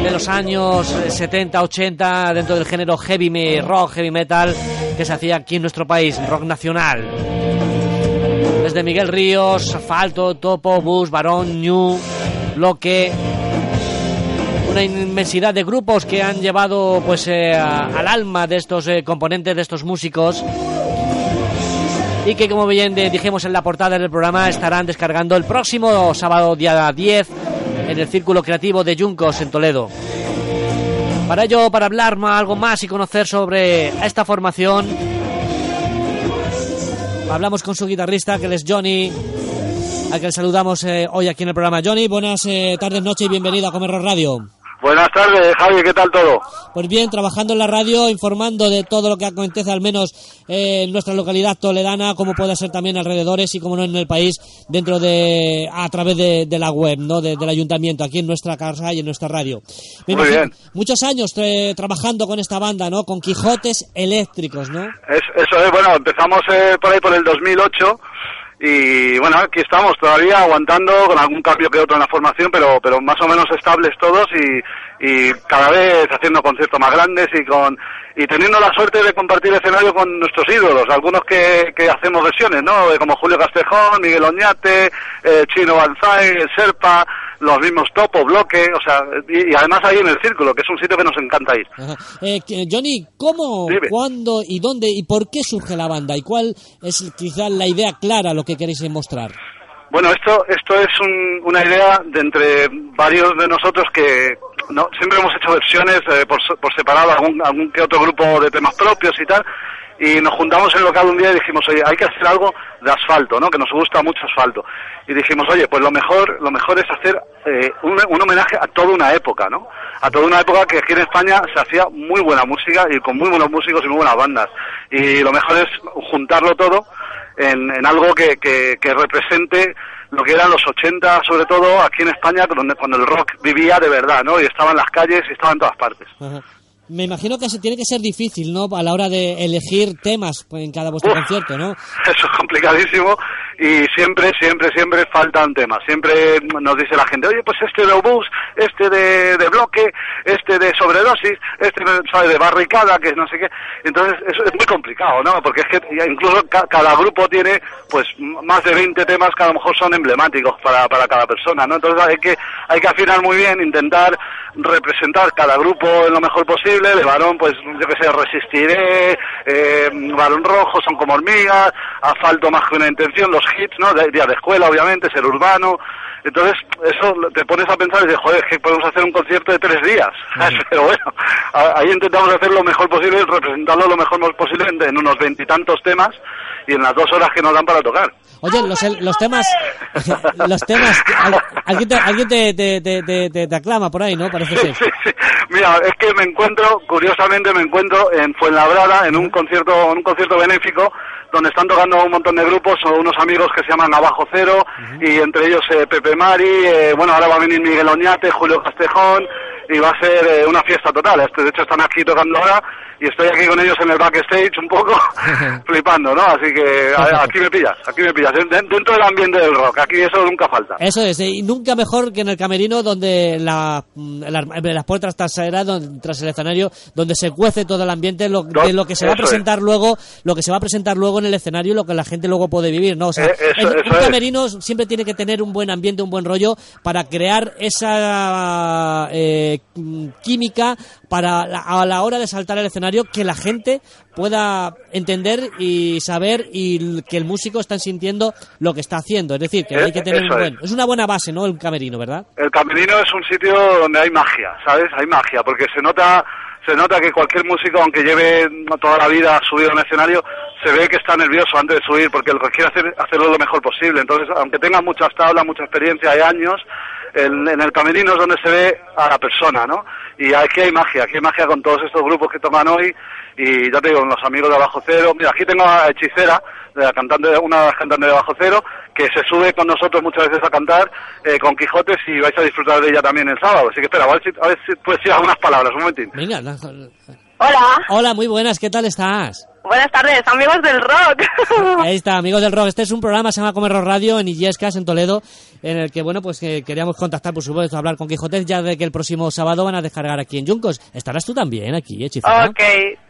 de los años 70, 80 dentro del género heavy rock, heavy metal que se hacía aquí en nuestro país, rock nacional. Desde Miguel Ríos, Asfalto, Topo, Bus, Barón, New, Bloque, una inmensidad de grupos que han llevado pues eh, a- al alma de estos eh, componentes de estos músicos y que como bien de- dijimos en la portada del programa estarán descargando el próximo sábado día 10 en el Círculo Creativo de Yuncos en Toledo. Para ello, para hablar algo más y conocer sobre esta formación, hablamos con su guitarrista que es Johnny, que le saludamos eh, hoy aquí en el programa. Johnny, buenas eh, tardes, noche y bienvenido a Comerro Radio. Buenas tardes, Javi, ¿qué tal todo? Pues bien, trabajando en la radio, informando de todo lo que acontece, al menos eh, en nuestra localidad toledana, como puede ser también alrededores y como no en el país, dentro de, a través de, de la web, ¿no? De- del ayuntamiento, aquí en nuestra casa y en nuestra radio. Me Muy bien. Muchos años eh, trabajando con esta banda, ¿no? Con Quijotes eléctricos, ¿no? Es- eso es, bueno, empezamos eh, por ahí por el 2008 y bueno, aquí estamos todavía aguantando con algún cambio que otro en la formación, pero, pero más o menos estables todos y, y cada vez haciendo conciertos más grandes y con y teniendo la suerte de compartir escenario con nuestros ídolos, algunos que, que hacemos versiones, ¿no? Eh, Como Julio Castejón, Miguel Oñate, eh, Chino Banzai, Serpa, los mismos Topo, Bloque, o sea, y, y además ahí en el Círculo, que es un sitio que nos encanta ir. Eh, Johnny, ¿cómo, Dime. cuándo y dónde y por qué surge la banda? ¿Y cuál es quizás la idea clara, lo que queréis mostrar? Bueno, esto, esto es un- una idea de entre varios de nosotros que no, siempre hemos hecho versiones eh, por, por separado, algún, algún que otro grupo de temas propios y tal, y nos juntamos en el local un día y dijimos, oye, hay que hacer algo de asfalto, ¿no? Que nos gusta mucho asfalto. Y dijimos, oye, pues lo mejor, lo mejor es hacer eh, un, un homenaje a toda una época, ¿no? A toda una época que aquí en España se hacía muy buena música y con muy buenos músicos y muy buenas bandas. Y lo mejor es juntarlo todo en, en algo que, que, que represente lo que eran los 80, sobre todo aquí en España, donde cuando el rock vivía de verdad, ¿no? Y estaba en las calles y estaba en todas partes. Me imagino que se tiene que ser difícil, ¿no? A la hora de elegir temas pues, en cada vuestro Uf. concierto, ¿no? Eso es complicadísimo y siempre, siempre, siempre faltan temas. Siempre nos dice la gente, oye, pues este de obús, este de, de bloque, este de sobredosis, este ¿sabe? de barricada, que no sé qué. Entonces, es muy complicado, ¿no? Porque es que incluso ca- cada grupo tiene, pues, más de 20 temas que a lo mejor son emblemáticos para, para cada persona, ¿no? Entonces hay que, hay que afinar muy bien, intentar representar cada grupo en lo mejor posible. De varón, pues, yo que sé, resistiré, eh, varón rojo, son como hormigas, asfalto más que una intención, los hits, ¿no? De, día de escuela, obviamente, ser urbano. Entonces, eso te pones a pensar y dices, joder, es que podemos hacer un concierto de tres días. Pero bueno, ahí intentamos hacer lo mejor posible, representarlo lo mejor posible en, unos veintitantos temas y en las dos horas que nos dan para tocar. Oye, los, los temas, los temas, al- alguien, te, alguien te, te, te, te- aclama por ahí, ¿no? Parece ser. Sí, sí. Mira, es que me encuentro, curiosamente me encuentro en Fuenlabrada en un concierto, en un concierto benéfico donde están tocando un montón de grupos, son unos amigos que se llaman Abajo Cero y entre ellos eh, Pepe Mari, eh, bueno, ahora va a venir Miguel Oñate, Julio Castejón y va a ser eh, una fiesta total. Este, de hecho están aquí tocando ahora y estoy aquí con ellos en el backstage un poco flipando, ¿no? Así que a- aquí me pillas, aquí me pillas, Den- dentro del ambiente del rock, aquí eso nunca falta. Eso es, eh, y nunca mejor que en el camerino donde la, mm, las, las puertas traseras, donde, tras el escenario, donde se cuece todo el ambiente lo, de lo que se va a es. presentar luego, lo que se va a presentar luego en el escenario, lo que la gente luego puede vivir, ¿no? O sea, Eh, eso- el- eso un es. camerino siempre tiene que tener un buen ambiente, un buen rollo para crear esa eh, química para la- a la hora de saltar al escenario que la gente pueda entender y saber y que el músico está sintiendo lo que está haciendo. Es decir, que Eh, hay que tener un es. buen... Es una buena base, ¿no? El camerino, ¿verdad? El camerino es un sitio donde hay magia, ¿sabes? Hay magia, porque se nota, se nota que cualquier músico, aunque lleve toda la vida subido un escenario, se ve que está nervioso antes de subir, porque lo que quiere hacer hacerlo lo mejor posible. Entonces, aunque tenga muchas tablas, mucha experiencia, hay años, en, en el camerino es donde se ve a la persona, ¿no? Y aquí hay magia, aquí hay magia con todos estos grupos que tocan hoy, y ya te digo, con los amigos de Abajo Cero. Mira, aquí tengo a Hechicera, de la cantante, una de las cantantes de Bajo Cero, que se sube con nosotros muchas veces a cantar eh, con Quijotes y vais a disfrutar de ella también el sábado. Así que espera, a ver si, a ver si puedes decir algunas palabras, un momentín. Venga. la- Hola, Hola, muy buenas, ¿qué tal estás? Buenas tardes, amigos del rock. Ahí está, amigos del rock. Este es un programa, se llama Comer Rock Radio en Illescas, en Toledo, en el que, bueno, pues que queríamos contactar, por supuesto, hablar con Quijotes, ya de que el próximo sábado van a descargar aquí en Yuncos. ¿Estarás tú también aquí, hechicera? ok,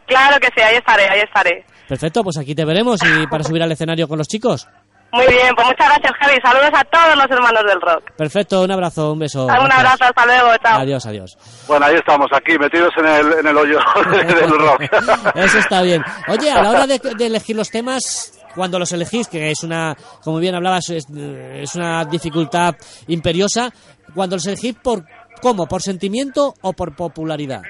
claro que sí, ahí estaré, ahí estaré. Perfecto, pues aquí te veremos y para subir al escenario con los chicos. Muy bien, pues muchas gracias, Javi. Saludos a todos los hermanos del rock. Perfecto, un abrazo, un beso. Un gracias. abrazo, hasta luego, chao. Adiós, adiós. Bueno, ahí estamos, aquí, metidos en el, en el hoyo del rock. Eso está bien. Oye, a la hora de, de elegir los temas, cuando los elegís, que es una, como bien hablabas, es, es una dificultad imperiosa, cuando los elegís por cómo, por sentimiento o por popularidad.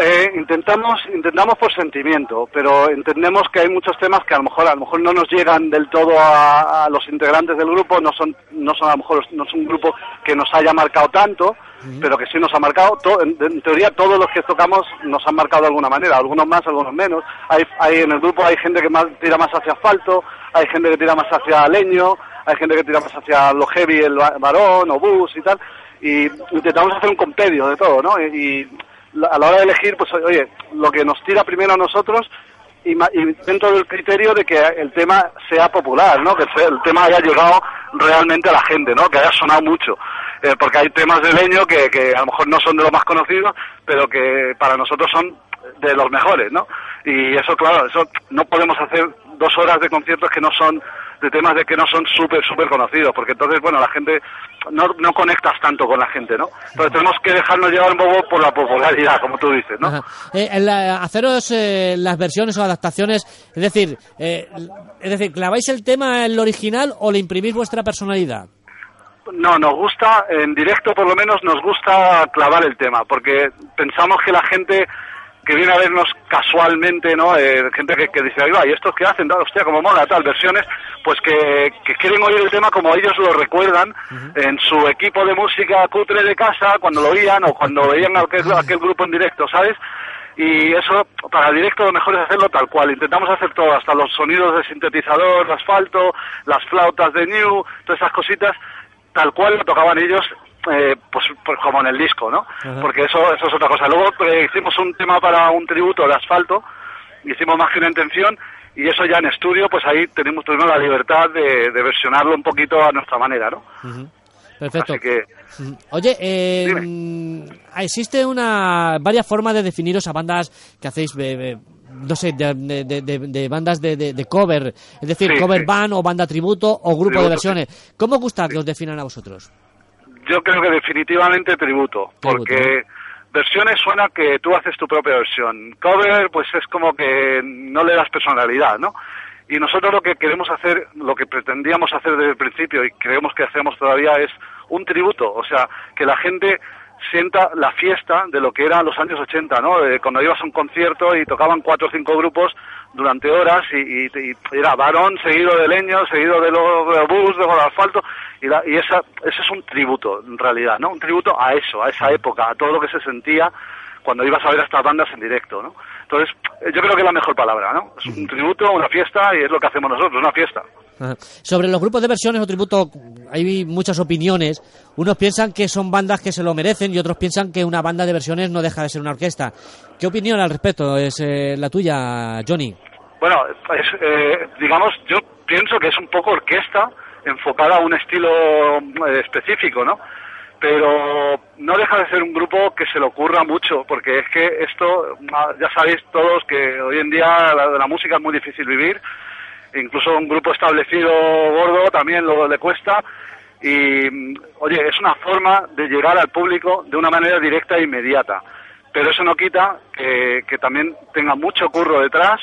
Eh, intentamos intentamos por sentimiento, pero entendemos que hay muchos temas que a lo mejor a lo mejor no nos llegan del todo a, a los integrantes del grupo, no son no son a lo mejor no es un grupo que nos haya marcado tanto, pero que sí nos ha marcado. To- en, en teoría todos los que tocamos nos han marcado de alguna manera, algunos más, algunos menos. Hay, hay en el grupo hay gente que más tira más hacia asfalto, hay gente que tira más hacia leño, hay gente que tira más hacia lo heavy, el va- varón o bus y tal. Y intentamos hacer un compendio de todo, ¿no? Y, a la hora de elegir, pues oye, lo que nos tira primero a nosotros y, y dentro del criterio de que el tema sea popular, ¿no? Que el tema haya llegado realmente a la gente, ¿no? Que haya sonado mucho. Eh, porque hay temas de leño que, que a lo mejor no son de los más conocidos, pero que para nosotros son de los mejores, ¿no? Y eso, claro, eso no podemos hacer dos horas de conciertos que no son de temas de que no son súper, súper conocidos, porque entonces, bueno, la gente no, no conectas tanto con la gente, ¿no? Entonces tenemos que dejarnos llevar un poco por la popularidad, como tú dices, ¿no? Eh, eh, haceros eh, las versiones o adaptaciones, es decir, eh, es decir, ¿claváis el tema en el original o le imprimís vuestra personalidad? No, nos gusta, en directo por lo menos nos gusta clavar el tema, porque pensamos que la gente que viene a vernos casualmente, ¿no? Eh, gente que, que dice, ahí va, ¿y estos qué hacen? Tal, hostia, como mola, tal, versiones, pues que, que quieren oír el tema como ellos lo recuerdan en su equipo de música cutre de casa, cuando lo oían o cuando veían aquel, aquel grupo en directo, ¿sabes? Y eso, para el directo lo mejor es hacerlo tal cual. Intentamos hacer todo, hasta los sonidos de sintetizador, de asfalto, las flautas de New, todas esas cositas, tal cual lo tocaban ellos, eh, pues, pues como en el disco, ¿no? Ajá. Porque eso, eso es otra cosa. Luego eh, hicimos un tema para un tributo de asfalto, hicimos más que una intención, y eso ya en estudio, pues ahí tenemos, tuvimos la libertad de, de versionarlo un poquito a nuestra manera, ¿no? Perfecto. Así que. Oye, eh, mm, existe una varias formas de definiros a bandas que hacéis, no sé, de, de- de- de- bandas de, cover, es decir, Sí, cover sí. band o banda tributo o grupo de versiones. ¿Cómo gusta que os definan a vosotros? Yo creo que definitivamente tributo, porque versiones suena que tú haces tu propia versión. Cover, pues es como que no le das personalidad, ¿no? Y nosotros lo que queremos hacer, lo que pretendíamos hacer desde el principio y creemos que hacemos todavía es un tributo, o sea, que la gente sienta la fiesta de lo que eran los años 80, ¿no? De cuando ibas a un concierto y tocaban cuatro o cinco grupos durante horas y, y- y era varón seguido de leño, seguido de los de bus, de los asfalto y, la- y esa, ese es un tributo en realidad, ¿no? Un tributo a eso, a esa época, a todo lo que se sentía cuando ibas a ver a estas bandas en directo, ¿no? Entonces, eh, yo creo que es la mejor palabra, ¿no? Es un tributo, una fiesta y es lo que hacemos nosotros, una fiesta. Sobre los grupos de versiones o tributo, hay muchas opiniones. Unos piensan que son bandas que se lo merecen y otros piensan que una banda de versiones no deja de ser una orquesta. ¿Qué opinión al respecto es eh, la tuya, Johnny? Bueno, pues, eh, digamos, yo pienso que es un poco orquesta enfocada a un estilo eh, específico, ¿no? Pero no deja de ser un grupo que se le ocurra mucho, porque es que esto, ya sabéis todos que hoy en día la música es muy difícil vivir, incluso un grupo establecido gordo también lo le cuesta, y mm, oye, es una forma de llegar al público de una manera directa e inmediata. Pero eso no quita que, también tenga mucho curro detrás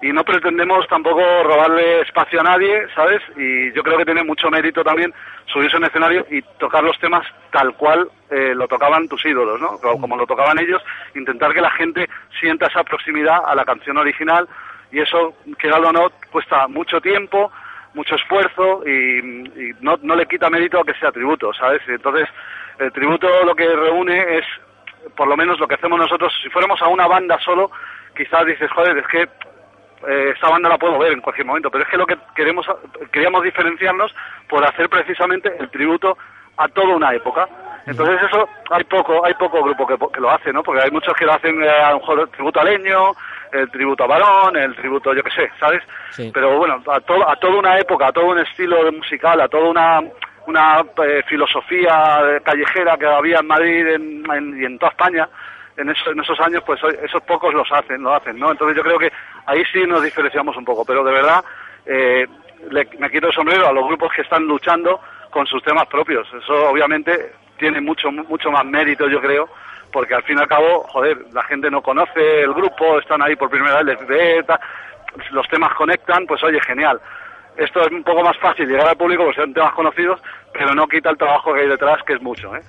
y no pretendemos tampoco robarle espacio a nadie, ¿sabes? Y yo creo que tiene mucho mérito también subirse en escenario y tocar los temas tal cual eh, lo tocaban tus ídolos, ¿no? Como lo tocaban ellos, intentar que la gente sienta esa proximidad a la canción original y eso, que o no, cuesta mucho tiempo, mucho esfuerzo y, no, no le quita mérito a que sea tributo, ¿sabes? Entonces, el tributo lo que reúne es, por lo menos lo que hacemos nosotros, si fuéramos a una banda solo, quizás dices, joder, es que eh, esta banda la puedo ver en cualquier momento, pero es que lo que queremos, queríamos diferenciarnos por hacer precisamente el tributo a toda una época. Entonces eso hay poco, hay poco grupo que, que lo hace, ¿no? Porque hay muchos que lo hacen eh, a lo mejor tributo a Leño, el tributo a Varón, el tributo yo qué sé, ¿sabes? Sí. Pero bueno, a, to- a toda una época, a todo un estilo musical, a toda una una eh, filosofía callejera que había en Madrid en- en- y en toda España en, eso- en esos años, pues esos pocos los hacen, lo hacen, ¿no? Entonces yo creo que ahí sí nos diferenciamos un poco, pero de verdad eh, le- me quito el sombrero a los grupos que están luchando con sus temas propios. Eso obviamente tiene mucho mucho más mérito, yo creo, porque al fin y al cabo, joder, la gente no conoce el grupo, están ahí por primera vez, les los temas conectan, pues oye, genial. Esto es un poco más fácil llegar al público porque son temas conocidos, pero no quita el trabajo que hay detrás, que es mucho, ¿eh?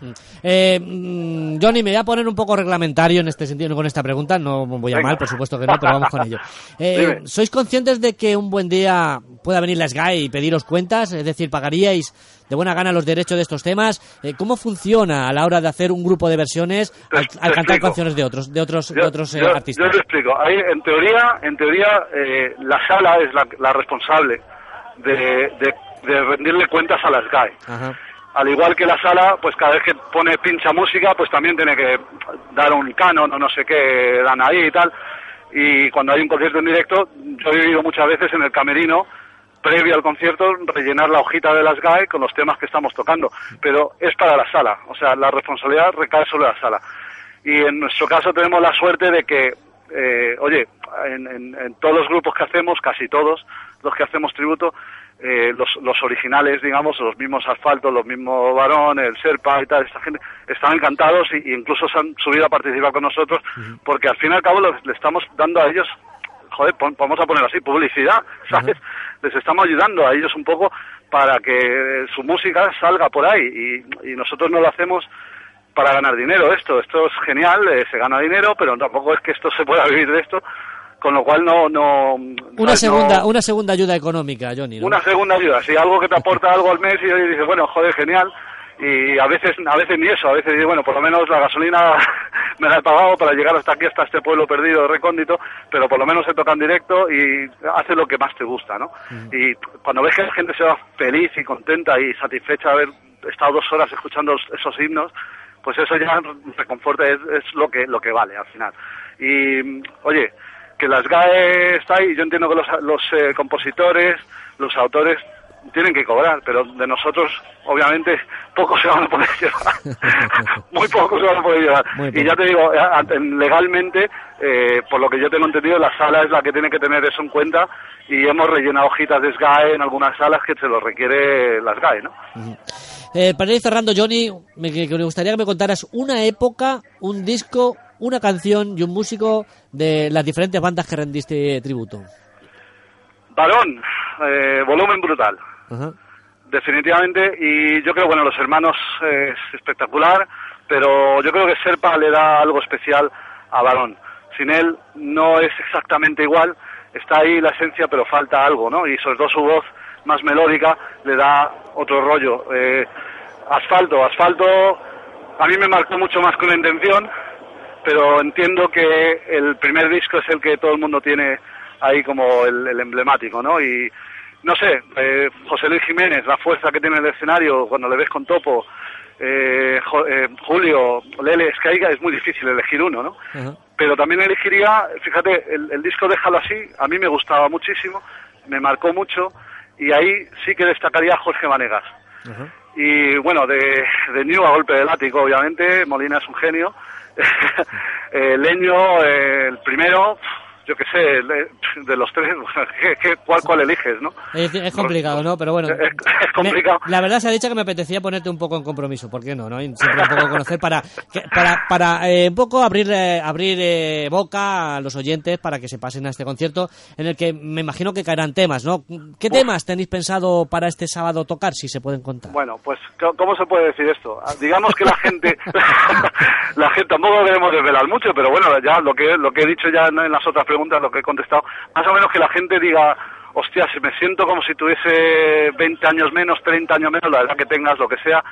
Eh, mm, Johnny, me voy a poner un poco reglamentario en este sentido con esta pregunta. No voy a Venga. mal, por supuesto que no, pero vamos con ello. Eh. ¿Sois conscientes de que un buen día pueda venir la SGAE y pediros cuentas? Es decir, ¿pagaríais de buena gana los derechos de estos temas? Eh, ¿Cómo funciona a la hora de hacer un grupo de versiones Te- al, te al cantar canciones de otros, de otros, de Yo, otros eh, yo- yo artistas? te explico. Ahí, en teoría, en teoría eh, la sala es la, la responsable de, de- de rendirle cuentas a las GAE. Ajá. Al igual que la sala, pues cada vez que pone pincha música, pues también tiene que dar un canon o no sé qué dan ahí y tal. Y cuando hay un concierto en directo, yo he vivido muchas veces en el camerino, previo al concierto, rellenar la hojita de las GAE con los temas que estamos tocando. Pero es para la sala, o sea, la responsabilidad recae sobre la sala. Y en nuestro caso tenemos la suerte de que, eh, oye, en, en- en todos los grupos que hacemos, casi todos los que hacemos tributo, eh, los, los originales, digamos, los mismos Asfalto, los mismos Varón, el Serpa y tal, esta gente, están encantados y, y incluso se han subido a participar con nosotros, porque al fin y al cabo le estamos dando a ellos, joder, pon- vamos a poner así, publicidad, ¿sabes? Les estamos ayudando a ellos un poco para que su música salga por ahí y, y nosotros no lo hacemos para ganar dinero esto. Esto es genial, eh, se gana dinero, pero tampoco es que esto se pueda vivir de esto, con lo cual no... no Una ¿sabes? segunda, No- una segunda ayuda económica, Johnny. ¿no? una segunda ayuda, si algo que te aporta algo al mes y dices, bueno, joder, genial. Y a veces, a veces ni eso, a veces bueno, por lo menos la gasolina me la he pagado para llegar hasta aquí, hasta este pueblo perdido, recóndito, pero por lo menos se toca en directo y hace lo que más te gusta, ¿no? Y cuando ves que la gente se va feliz y contenta y satisfecha de haber estado dos horas escuchando esos himnos, pues eso ya reconforta, es, es lo que lo que vale al final. Y, oye, que las GAE está ahí, yo entiendo que los, los eh, compositores, los autores tienen que cobrar, pero de nosotros, obviamente, pocos se van a poder llevar. Muy pocos se van a poder llevar. Y ya te digo, eh, legalmente, eh, por lo que yo tengo entendido, la sala es la que tiene que tener eso en cuenta y hemos rellenado hojitas de SGAE en algunas salas que se lo requiere las GAE, ¿no? Eh, para ir cerrando, Johnny, me, que- que me gustaría que me contaras una época, un disco, una canción y un músico de las diferentes bandas que rendiste tributo. Varón, eh, volumen brutal, Definitivamente. Y yo creo, bueno, los hermanos eh, es espectacular, pero yo creo que Serpa le da algo especial a Varón. Sin él no es exactamente igual, está ahí la esencia, pero falta algo, ¿no? Y sobre todo su voz más melódica le da otro rollo. Eh, asfalto, asfalto, a mí me marcó mucho más con la intención, pero entiendo que el primer disco es el que todo el mundo tiene ahí como el, el emblemático, ¿no? Y no sé, eh, José Luis Jiménez, la fuerza que tiene en el escenario cuando le ves con topo, eh, Jo- eh, Julio, Lele, es que ahí es muy difícil elegir uno, ¿no? Pero también elegiría, fíjate, el, el disco Déjalo así, a mí me gustaba muchísimo, me marcó mucho, y ahí sí que destacaría a Jorge Vanegas. Ajá. Y bueno, de, de New a golpe de látigo, obviamente, Molina es un genio. Eh, Leño, eh, el primero, yo qué sé, de los tres, ¿qué- qué- cuál, ¿cuál eliges, no? Es, es complicado, ¿no? Pero bueno. Es- es complicado. Me- la verdad se ha dicho que me apetecía ponerte un poco en compromiso, ¿por qué no? no? Siempre un poco conocer para para, para eh, un poco abrir eh, abrir eh, boca a los oyentes para que se pasen a este concierto en el que me imagino que caerán temas, ¿no? ¿Qué temas tenéis pensado para este sábado tocar, si se pueden contar? Bueno, pues, ¿cómo- ¿cómo se puede decir esto? Ah, Digamos que la gente, la gente tampoco debemos desvelar mucho, pero bueno, ya lo que, lo que he dicho ya en en las otras preguntas, lo que he contestado, más o menos que la gente diga, hostia, si me siento como si tuviese 20 años menos, 30 años menos, la edad que tengas, lo que sea,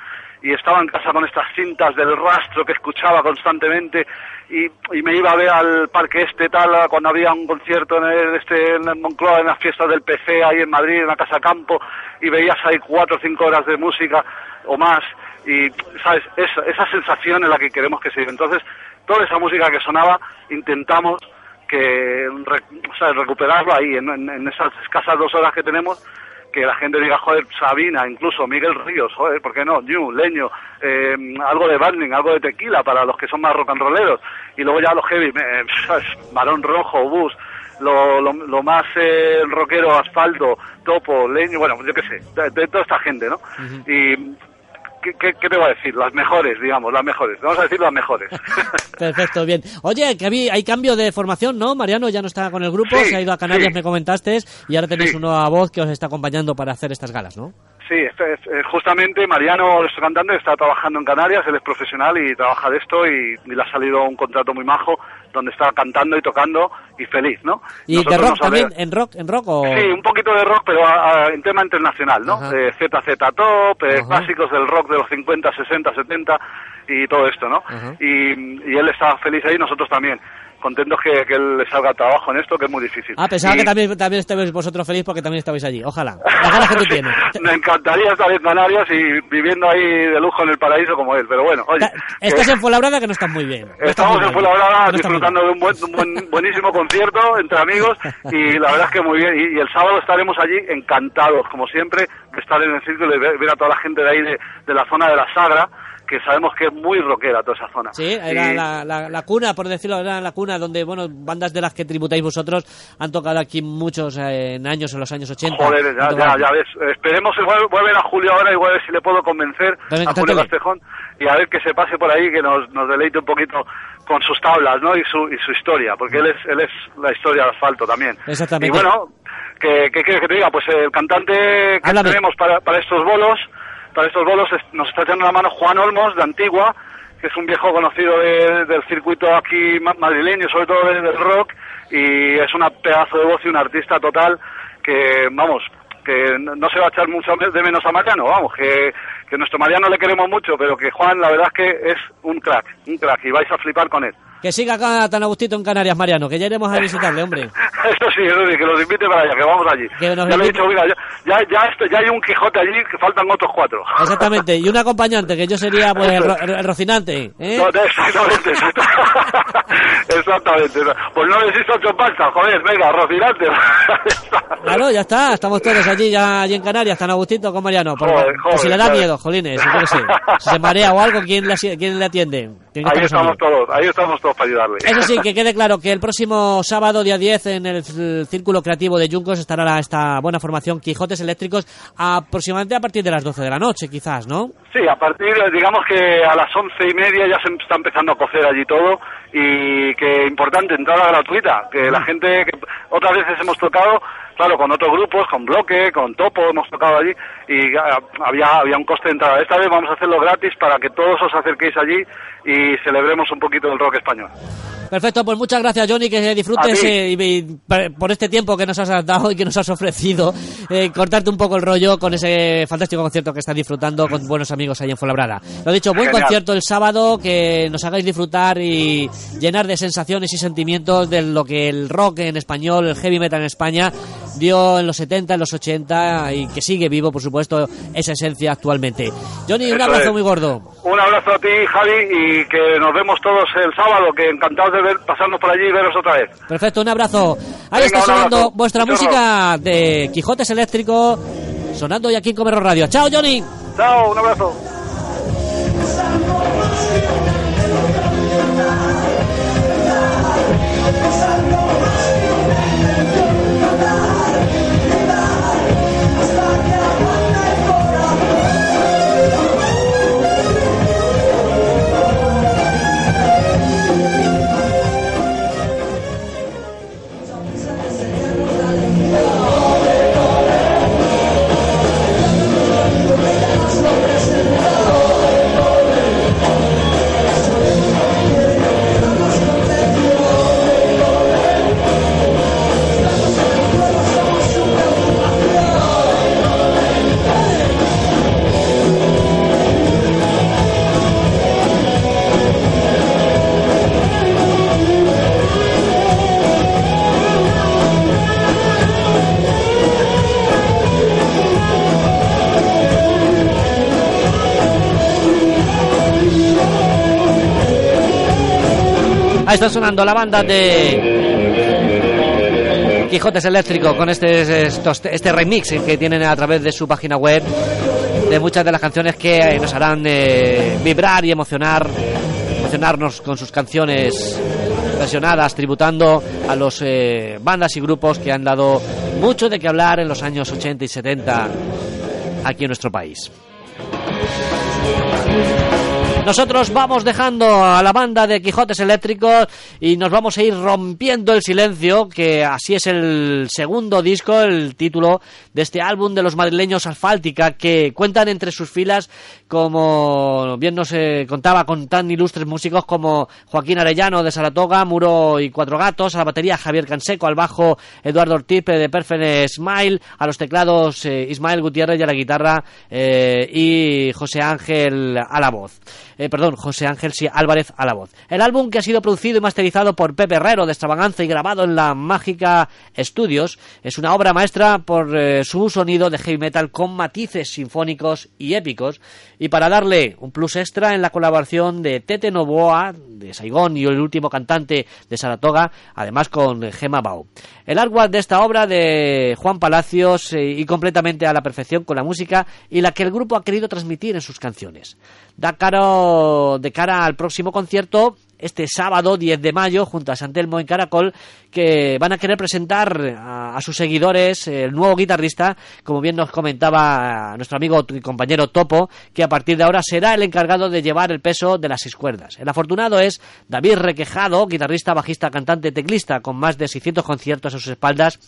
y estaba en casa con estas cintas del rastro que escuchaba constantemente y, y me iba a ver al parque este tal cuando había un concierto en el este en Moncloa en las fiestas del PC ahí en Madrid en la Casa Campo y veías ahí cuatro o cinco horas de música o más y sabes esa, esa sensación en la que queremos que se entonces toda esa música que sonaba intentamos que o sea, recuperarlo ahí en, esas escasas dos horas que tenemos que la gente diga, joder, Sabina, incluso Miguel Ríos, joder, ¿por qué no? New, Leño, eh, algo de Banding, algo de tequila para los que son más rock and rolleros. Y luego ya los heavy, eh. Marón Rojo, Bus, lo, lo, lo más eh, rockero, Asfalto, Topo, Leño, bueno, yo qué sé, de, de toda esta gente, ¿no? Y, ¿qué, qué, qué te voy a decir? Las mejores, digamos, las mejores. Vamos a decir las mejores. Perfecto, bien. Oye, que hay cambio de formación, ¿no? Mariano ya no está con el grupo, Sí, se ha ido a Canarias, sí. me comentaste, y ahora tenéis Sí. una voz que os está acompañando para hacer estas galas, ¿no? Sí, este es- justamente Mariano, nuestro cantante, está trabajando en Canarias, él es profesional y trabaja de esto y, y le ha salido un contrato muy majo donde está cantando y tocando y feliz, ¿no? ¿Y Nosotros de rock también? ¿En rock? ¿En rock o...? Sí, un poquito de rock, pero a- a- en tema internacional, ¿no? Eh, ZZ Top, eh, clásicos del rock de los 50, 60, 70 y todo esto, ¿no? Y él está feliz ahí, nosotros también. Contentos que, que él salga trabajo en esto, que es muy difícil. Ah, pensaba Y- que también, también vosotros feliz porque también estabais allí. Ojalá. Las ganas que tú tienes. Me encantaría estar en Canarias y viviendo ahí de lujo en el paraíso como él, pero bueno, oye. Estás que- en Fuenlabrada que no estás muy bien. No Estamos muy en. Fuenlabrada No disfrutando de un, buen, un buen- buenísimo concierto entre amigos y la verdad es que muy bien. Y, y el sábado estaremos allí encantados, como siempre, de estar en el círculo y ver, ver a toda la gente de ahí, de, de la zona de la Sagra, que sabemos que es muy rockera toda esa zona. Sí, era Y- la, la- la cuna, por decirlo, era la cuna donde, bueno, bandas de las que tributáis vosotros han tocado aquí muchos eh, en años, en los años 80. Joder, ya, ya, ya ves. Esperemos, igual voy a Julio ahora, igual a ver si le puedo convencer a Julio. Castejón y a ver que se pase por ahí, que nos, nos deleite un poquito con sus tablas, ¿no? Y su, y su historia, porque él es, él es la historia de asfalto también. Exactamente. Y bueno, ¿qué, qué quieres que te diga? Pues el cantante que Háblame. tenemos para, para estos bolos, para estos bolos nos está echando la mano Juan Olmos, de Antigua, que es un viejo conocido de- del circuito aquí ma- madrileño, sobre todo de- del rock, y es una pedazo de voz y un artista total que, vamos, que no se va a echar mucho de menos a Mariano, vamos, que, que nuestro Mariano le queremos mucho, pero que Juan la verdad es que es un crack, un crack, y vais a flipar con él. Que siga acá tan Agustito en Canarias, Mariano, que ya iremos a visitarle, hombre. Eso sí, sí, que los invite para allá, que vamos allí. Que nos ya le he invite. dicho, mira, ya, ya, ya, esto- ya hay un Quijote allí, que faltan otros cuatro. Exactamente, y un acompañante, que yo sería pues el, ro- el Rocinante. ¿eh? No, exactamente, exactamente. exactamente. Pues no necesito ocho pastas, joder, venga, Rocinante. Claro, ya está, estamos todos allí, ya allí en Canarias, tan Agustito con Mariano. Por, Joder, si le da joder. miedo, jolines, qué sé. Si se marea o algo, ¿quién le, quién le atiende? Ahí estamos todos, ahí estamos todos para ayudarle. Eso sí, que quede claro que el próximo sábado, día 10, en el Círculo Creativo de Yuncos estará esta buena formación Quijotes Eléctricos aproximadamente a partir de las 12 de la noche, quizás, ¿no? Sí, a partir, digamos que a las once y media ya se está empezando a cocer allí todo y que importante, entrada gratuita, que la gente, que otras veces hemos tocado claro, con otros grupos, con Bloque, con Topo, hemos tocado allí y ah, había, había un coste de entrada. Esta vez vamos a hacerlo gratis para que todos os acerquéis allí y celebremos un poquito el rock español. Perfecto, pues muchas gracias Johnny, que disfrutes eh, y, y por- por este tiempo que nos has dado y que nos has ofrecido, eh, cortarte un poco el rollo con ese fantástico concierto que estás disfrutando con buenos amigos ahí en Fuenlabrada. Lo dicho, buen Genial. concierto el sábado, que nos hagáis disfrutar y llenar de sensaciones y sentimientos de lo que el rock en español, el heavy metal en España dio en los 70, en los 80 y que sigue vivo, por supuesto, esa esencia actualmente. Johnny, un Eso abrazo es. muy gordo. Un abrazo a ti, Javi, y que nos vemos todos el sábado, que encantados de ver, pasarnos por allí y veros otra vez. Perfecto, un abrazo. Ahí Venga, está sonando abrazo. vuestra música de Quijotes Eléctrico, sonando hoy aquí en Comerro Radio. Chao, Johnny. Chao, un abrazo. Está sonando la banda de Quijotes Eléctrico con este, estos- este remix que tienen a través de su página web de muchas de las canciones que eh, nos harán eh, vibrar y emocionar, emocionarnos con sus canciones versionadas, tributando a los eh, bandas y grupos que han dado mucho de qué hablar en los años 80 y 70 aquí en nuestro país. Nosotros vamos dejando a la banda de Quijotes Eléctricos y nos vamos a ir rompiendo el silencio, que así es el segundo disco, el título de este álbum de los madrileños Asfáltica, que cuentan entre sus filas, como bien nos eh, contaba, con tan ilustres músicos como Joaquín Arellano de Saratoga, Muro y Cuatro Gatos, a la batería Javier Canseco, al bajo Eduardo Ortiz de Perfect Smile, a los teclados eh, Ismael Gutiérrez y a la guitarra eh, y José Ángel a la voz. Eh, perdón, José Ángel Álvarez a la voz. El álbum que ha sido producido y masterizado por Pepe Herrero de Extravaganza y grabado en la Mágica Studios es una obra maestra por eh, su sonido de heavy metal con matices sinfónicos y épicos y para darle un plus extra en la colaboración de Tete Novoa de Saigón y el último cantante de Saratoga, además con Gema Bau. El artwork de esta obra de Juan Palacios eh, y completamente a la perfección con la música y la que el grupo ha querido transmitir en sus canciones. Da caro de cara al próximo concierto este sábado 10 de mayo junto a Santelmo en Caracol que van a querer presentar a, sus seguidores el nuevo guitarrista como bien nos comentaba nuestro amigo y compañero Topo que a partir de ahora será el encargado de llevar el peso de las seis cuerdas el afortunado es David Requejado guitarrista, bajista, cantante, teclista con más de 600 conciertos a sus espaldas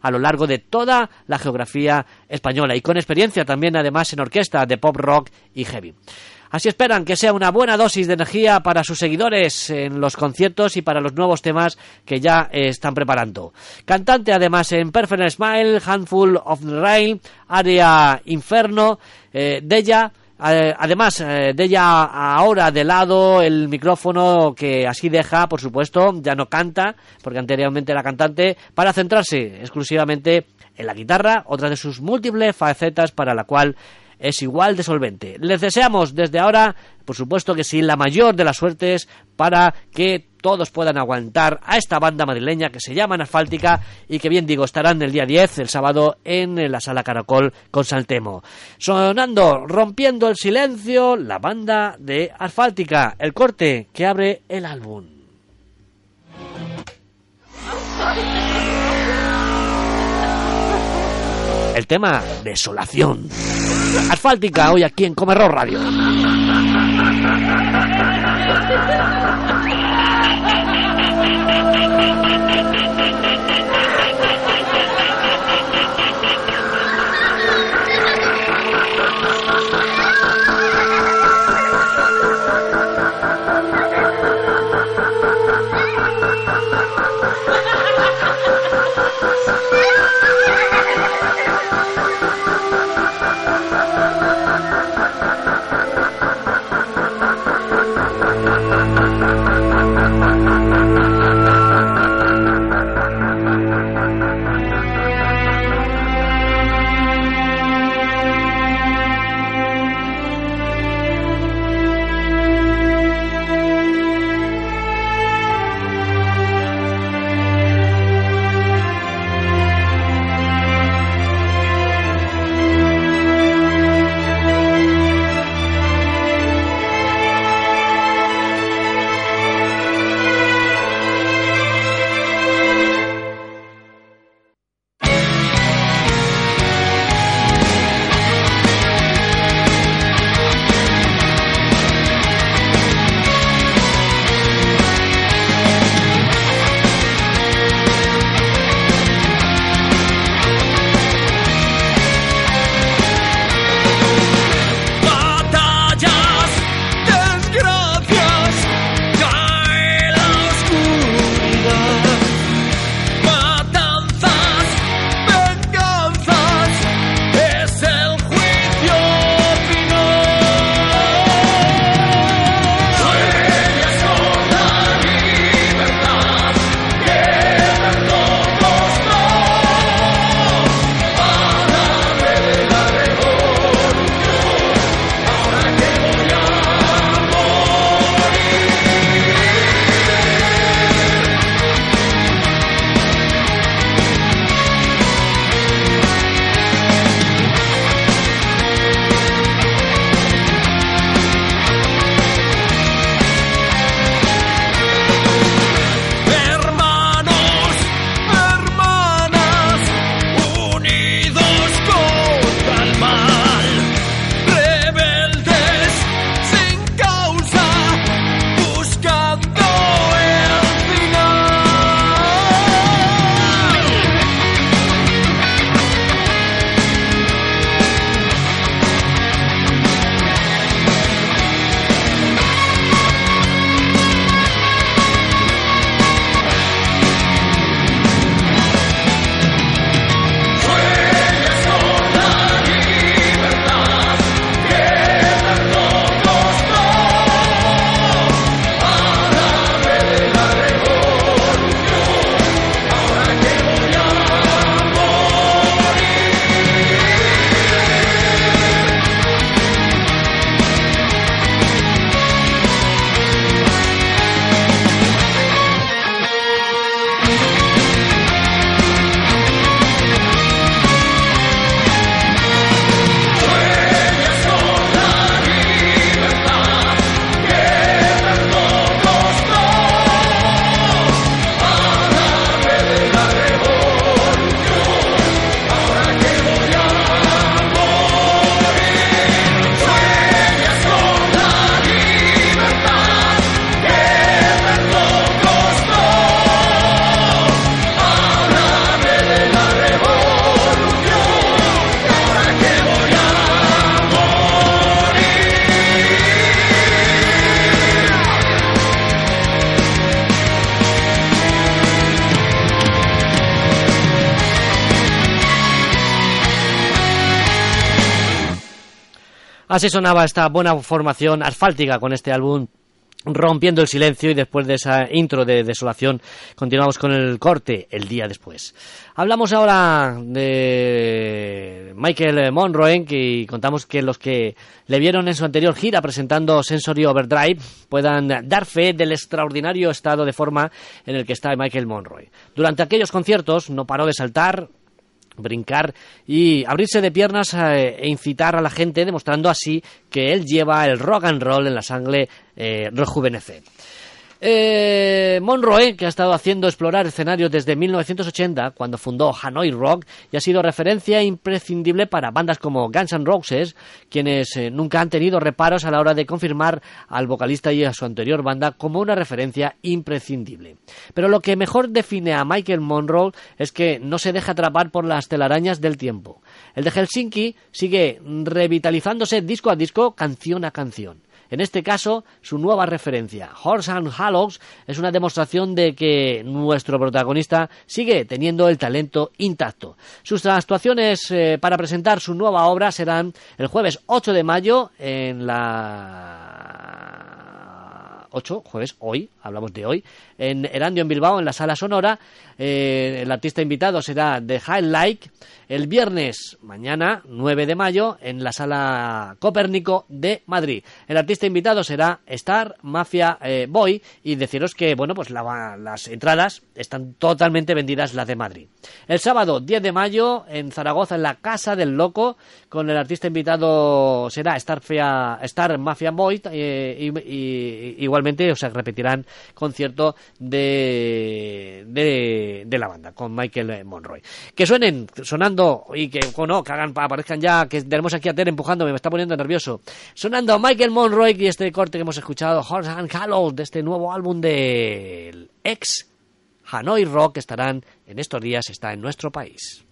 a lo largo de toda la geografía española y con experiencia también además en orquesta de pop rock y heavy Así esperan que sea una buena dosis de energía para sus seguidores en los conciertos y para los nuevos temas que ya están preparando. Cantante además en Perfect Smile, Handful of Rain, Area Inferno, eh, Deya. eh, además, eh, Deya ahora de lado el micrófono que así deja, por supuesto, ya no canta, porque anteriormente era cantante, para centrarse exclusivamente en la guitarra, otra de sus múltiples facetas para la cual es igual de solvente. Les deseamos desde ahora, por supuesto que sí, la mayor de las suertes para que todos puedan aguantar a esta banda madrileña que se llama Asfáltica y que bien digo estarán el día 10, el sábado, en la sala Caracol con Saltemo. Sonando, rompiendo el silencio, la banda de Asfáltica, el corte que abre el álbum. El tema Desolación. Asfáltica hoy aquí en Comerro Radio. Así sonaba esta buena formación asfáltica con este álbum rompiendo el silencio y después de esa intro de desolación continuamos con el corte el día después. Hablamos ahora de Michael Monroe y contamos que los que le vieron en su anterior gira presentando Sensory Overdrive puedan dar fe del extraordinario estado de forma en el que está Michael Monroe. Durante aquellos conciertos no paró de saltar, brincar y abrirse de piernas eh, e incitar a la gente, demostrando así que él lleva el rock and roll en la sangre eh, rejuvenecer. Eh, Monroe, que ha estado haciendo explorar escenarios desde 1980, cuando fundó Hanoi Rock, y ha sido referencia imprescindible para bandas como Guns N' Roses, quienes eh, nunca han tenido reparos a la hora de confirmar al vocalista y a su anterior banda como una referencia imprescindible. Pero lo que mejor define a Michael Monroe es que no se deja atrapar por las telarañas del tiempo. El de Helsinki sigue revitalizándose disco a disco, canción a canción. En este caso, su nueva referencia, Horse and Hallows, es una demostración de que nuestro protagonista sigue teniendo el talento intacto. Sus actuaciones eh, para presentar su nueva obra serán el jueves 8 de mayo en la 8, jueves, hoy, hablamos de hoy, en Erandio en Bilbao, en la sala sonora. Eh, el artista invitado será The Highlight el viernes, mañana, 9 de mayo, en la sala Copérnico de Madrid. El artista invitado será Star Mafia eh, Boy y deciros que, bueno, pues la- las entradas están totalmente vendidas las de Madrid. El sábado, 10 de mayo, en Zaragoza, en la Casa del Loco, con el artista invitado será Star, Fea- Star Mafia Boy eh, y, igualmente, o repetirán concierto de, de, la banda con Michael Monroy. Que suenen, sonando y que, no, que hagan, aparezcan ya, que tenemos aquí a Ter empujándome, me está poniendo nervioso. Sonando Michael Monroy y este corte que hemos escuchado, Horse and Hallows, de este nuevo álbum del ex Hanoi Rock, estarán en estos días, está en nuestro país.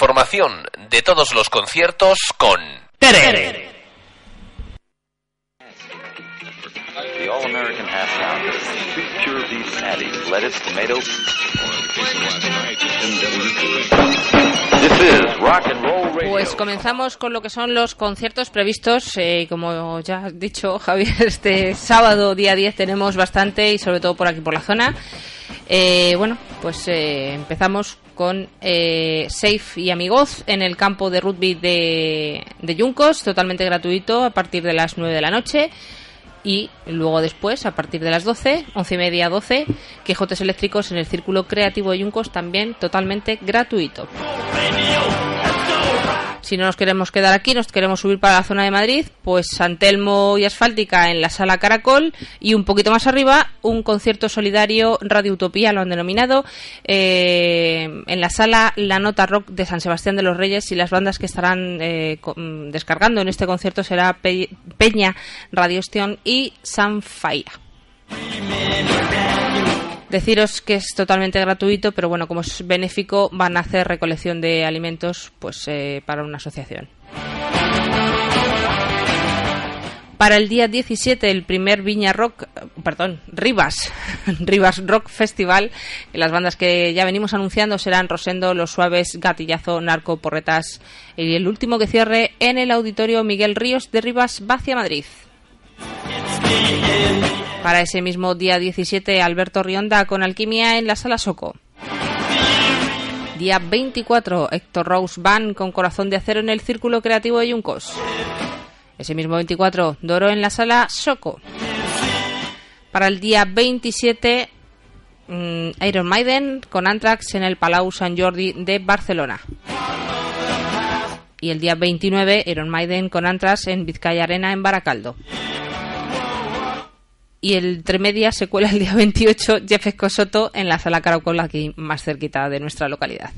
Información de todos los conciertos con Tere. The All American Half Pounder. Two pure beef patties, lettuce, tomato. This is Rock and Roll Radio. Pues comenzamos con lo que son los conciertos previstos. eh, como ya has dicho, Javier, este sábado, día 10, tenemos bastante y sobre todo por aquí, por la zona. Eh, bueno, pues eh, empezamos con eh, Safe y Amigoz en el campo de rugby de, de Yuncos, totalmente gratuito a partir de las 9 de la noche. Y luego después, a partir de las 12, 11 y media, 12, Quijotes Eléctricos en el Círculo Creativo de Yuncos, también totalmente gratuito. Si no nos queremos quedar aquí, nos queremos subir para la zona de Madrid, pues San Telmo y Asfáltica en la sala Caracol y un poquito más arriba un concierto solidario Radio Utopía, lo han denominado, eh, en la sala La Nota Rock de San Sebastián de los Reyes y las bandas que estarán eh, mm, descargando en este concierto será Pe- Peña, Radio Ostión y San Faira. Deciros que es totalmente gratuito, pero bueno, como es benéfico, van a hacer recolección de alimentos pues eh, para una asociación. Para el día 17, el primer Viña Rock, eh, perdón, Rivas, Rivas Rock Festival, las bandas que ya venimos anunciando serán Rosendo, Los Suaves, Gatillazo, Narco, Porretas y el último que cierre en el auditorio Miguel Ríos de Rivas, Vacia Madrid. Para ese mismo día 17, Alberto Rionda con Alquimia en la Sala Soco. Día 24, Héctor Rose Band con Corazón de Acero en el Círculo Creativo de Yuncos. Ese mismo 24, Doro en la Sala Soco. Para el día 27, mm, Iron Maiden con Anthrax en el Palau Sant Jordi de Barcelona. Y el día 29, Iron Maiden con Anthrax en Vizcaya Arena en Baracaldo y el entre medias se cuela el día 28 Jeff Escosoto en la sala Caracol aquí más cerquita de nuestra localidad.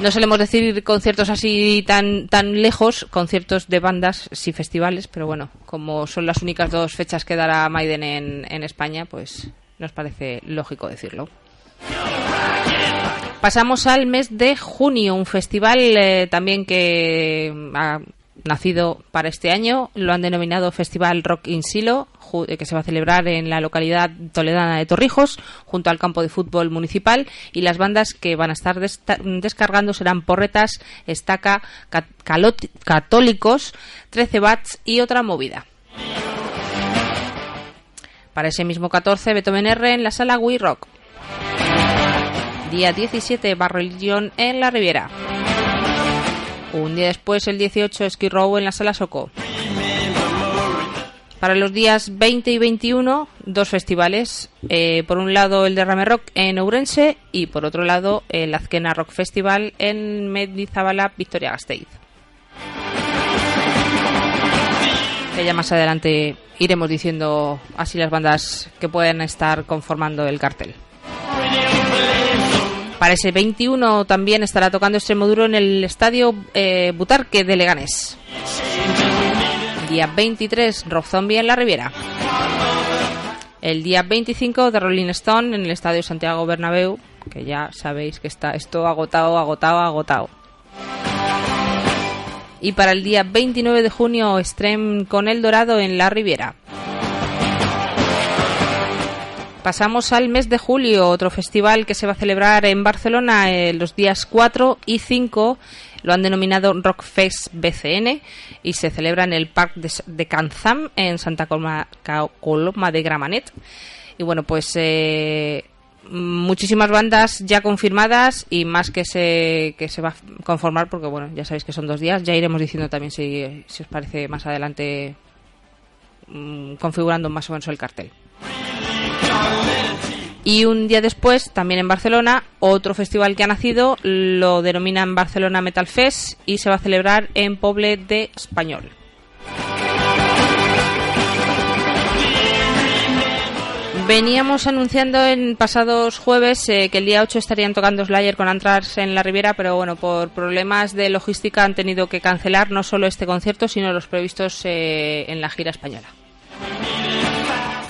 No solemos decir conciertos así tan tan lejos, conciertos de bandas, sí festivales, pero bueno, como son las únicas dos fechas que dará Maiden en, en España, pues nos parece lógico decirlo. Pasamos al mes de junio, un festival eh, también que ha nacido para este año. Lo han denominado Festival Rock in Silo, eh, que se va a celebrar en la localidad toledana de Torrijos, junto al campo de fútbol municipal. Y las bandas que van a estar descargando serán Porretas, Estaca, Católicos, 13 Bats y otra movida. Para ese mismo 14, Beethoven R en la sala We Rock. Día 17, Barrelión en la Riviera. Un día después, el 18, Ski Row en la Sala Soco. Para los días 20 y 21, dos festivales. Eh, por un lado, el Derrame Rock en Ourense y por otro lado, el Azquena Rock Festival en Medizabala, Victoria Gasteiz. Ya más adelante iremos diciendo así las bandas que pueden estar conformando el cartel. Para ese 21 también estará tocando Extremoduro en el estadio eh, Butarque de Leganés. Día 23, Rock Zombie en la Riviera. El día 25 de Rolling Stone en el estadio Santiago Bernabéu, que ya sabéis que está esto agotado, agotado, agotado. Y para el día 29 de junio, Extreme con El Dorado en la Riviera. Pasamos al mes de julio, otro festival que se va a celebrar en Barcelona eh, los días 4 y 5. Lo han denominado Rockfest BCN y se celebra en el Parc de, de Canzam en Santa Coloma, Coloma de Gramanet. Y bueno, pues eh, muchísimas bandas ya confirmadas y más que se, que se va a conformar porque bueno, ya sabéis que son dos días. Ya iremos diciendo también si, si os parece más adelante mm, configurando más o menos el cartel. Y un día después, también en Barcelona, otro festival que ha nacido, lo denominan Barcelona Metal Fest y se va a celebrar en Poble de Español. Veníamos anunciando en pasados jueves eh, que el día 8 estarían tocando Slayer con Anthrax en la Riviera, pero bueno, por problemas de logística han tenido que cancelar no solo este concierto, sino los previstos eh, en la gira española.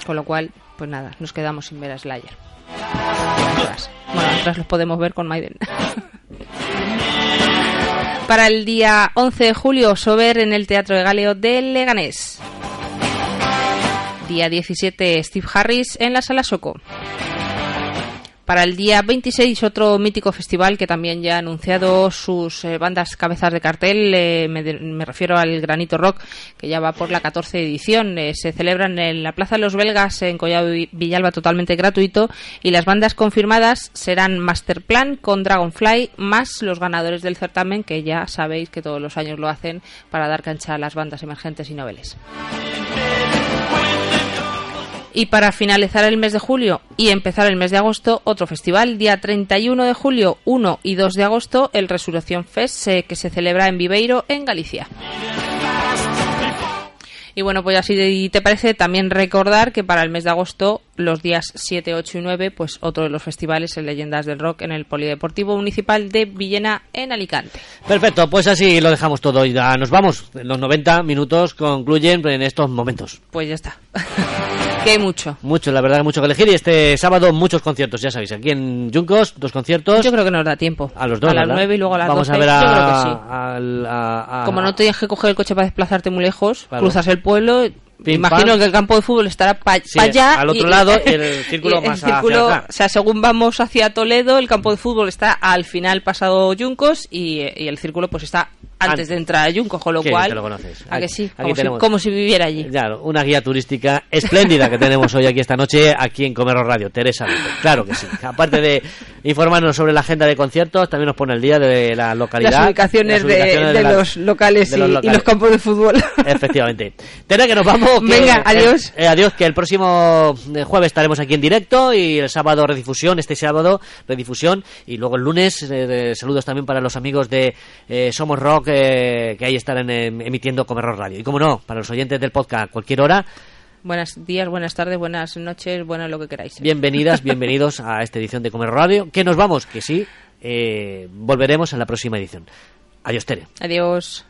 Con lo cual, pues nada, nos quedamos sin ver a Slayer. Bueno, atrás los podemos ver con Maiden. Para el día 11 de julio, Sober en el Teatro de Galeo de Leganés. Día 17, Steve Harris en la Sala Soco. Para el día 26, otro mítico festival que también ya ha anunciado sus eh, bandas cabezas de cartel. eh, me, refiero al Granito Rock, que ya va por la 14 edición. Eh, se celebran en la Plaza de los Belgas, en Collado Vi- Villalba, totalmente gratuito. Y las bandas confirmadas serán Masterplan con Dragonfly, más los ganadores del certamen, que ya sabéis que todos los años lo hacen para dar cancha a las bandas emergentes y noveles. Y para finalizar el mes de julio y empezar el mes de agosto, otro festival, día 31 de julio, 1 y 2 de agosto, el Resurrección Fest, eh, que se celebra en Viveiro, en Galicia. Y bueno, pues así te parece también recordar que para el mes de agosto, los días 7, 8 y 9, pues otro de los festivales en Leyendas del Rock en el Polideportivo Municipal de Villena, en Alicante. Perfecto, pues así lo dejamos todo y ya nos vamos. Los 90 minutos concluyen en estos momentos. Pues ya está. que hay mucho. Mucho, la verdad, mucho que elegir. Y este sábado muchos conciertos, ya sabéis. Aquí en Juncos, dos conciertos. Yo creo que nos da tiempo. A los dos, A las ¿verdad? 9 y luego a las Vamos 12. a ver a, Yo creo que sí. al- a- a- Como no tienes que coger el coche para desplazarte muy lejos, Claro. cruzas el pueblo. Pim, imagino que el campo de fútbol estará para Sí, allá. al otro lado y el círculo y el más hacia círculo, acá. O sea, según vamos hacia Toledo, el campo de fútbol está al final pasado Yuncos y el círculo pues está antes de entrar a Yuncos, con lo cual. lo conoces. ¿A que sí? aquí Como si, tenemos- como si viviera allí. Claro, una guía turística espléndida que tenemos hoy aquí esta noche, aquí en Comerro Radio, Teresa. Claro que sí. Aparte de informarnos sobre la agenda de conciertos, también nos pone el día de la localidad. Las ubicaciones, las de, de las- los locales, de y, los y locales. los campos de fútbol. Efectivamente. Tere, que nos vamos. que- Venga, adiós. eh, eh, adiós, que el próximo eh, jueves estaremos aquí en directo y el sábado redifusión, este sábado redifusión y luego el lunes eh, saludos también para los amigos de eh, Somos Rock eh, que ahí estarán em- emitiendo Comerro Radio. Y como no, para los oyentes del podcast cualquier hora, Buenos días, buenas tardes, buenas noches, bueno, lo que queráis. bienvenidas, bienvenidos a esta edición de Comerro Radio. Que nos vamos, que sí, eh, volveremos en la próxima edición. Adiós, Tere. Adiós.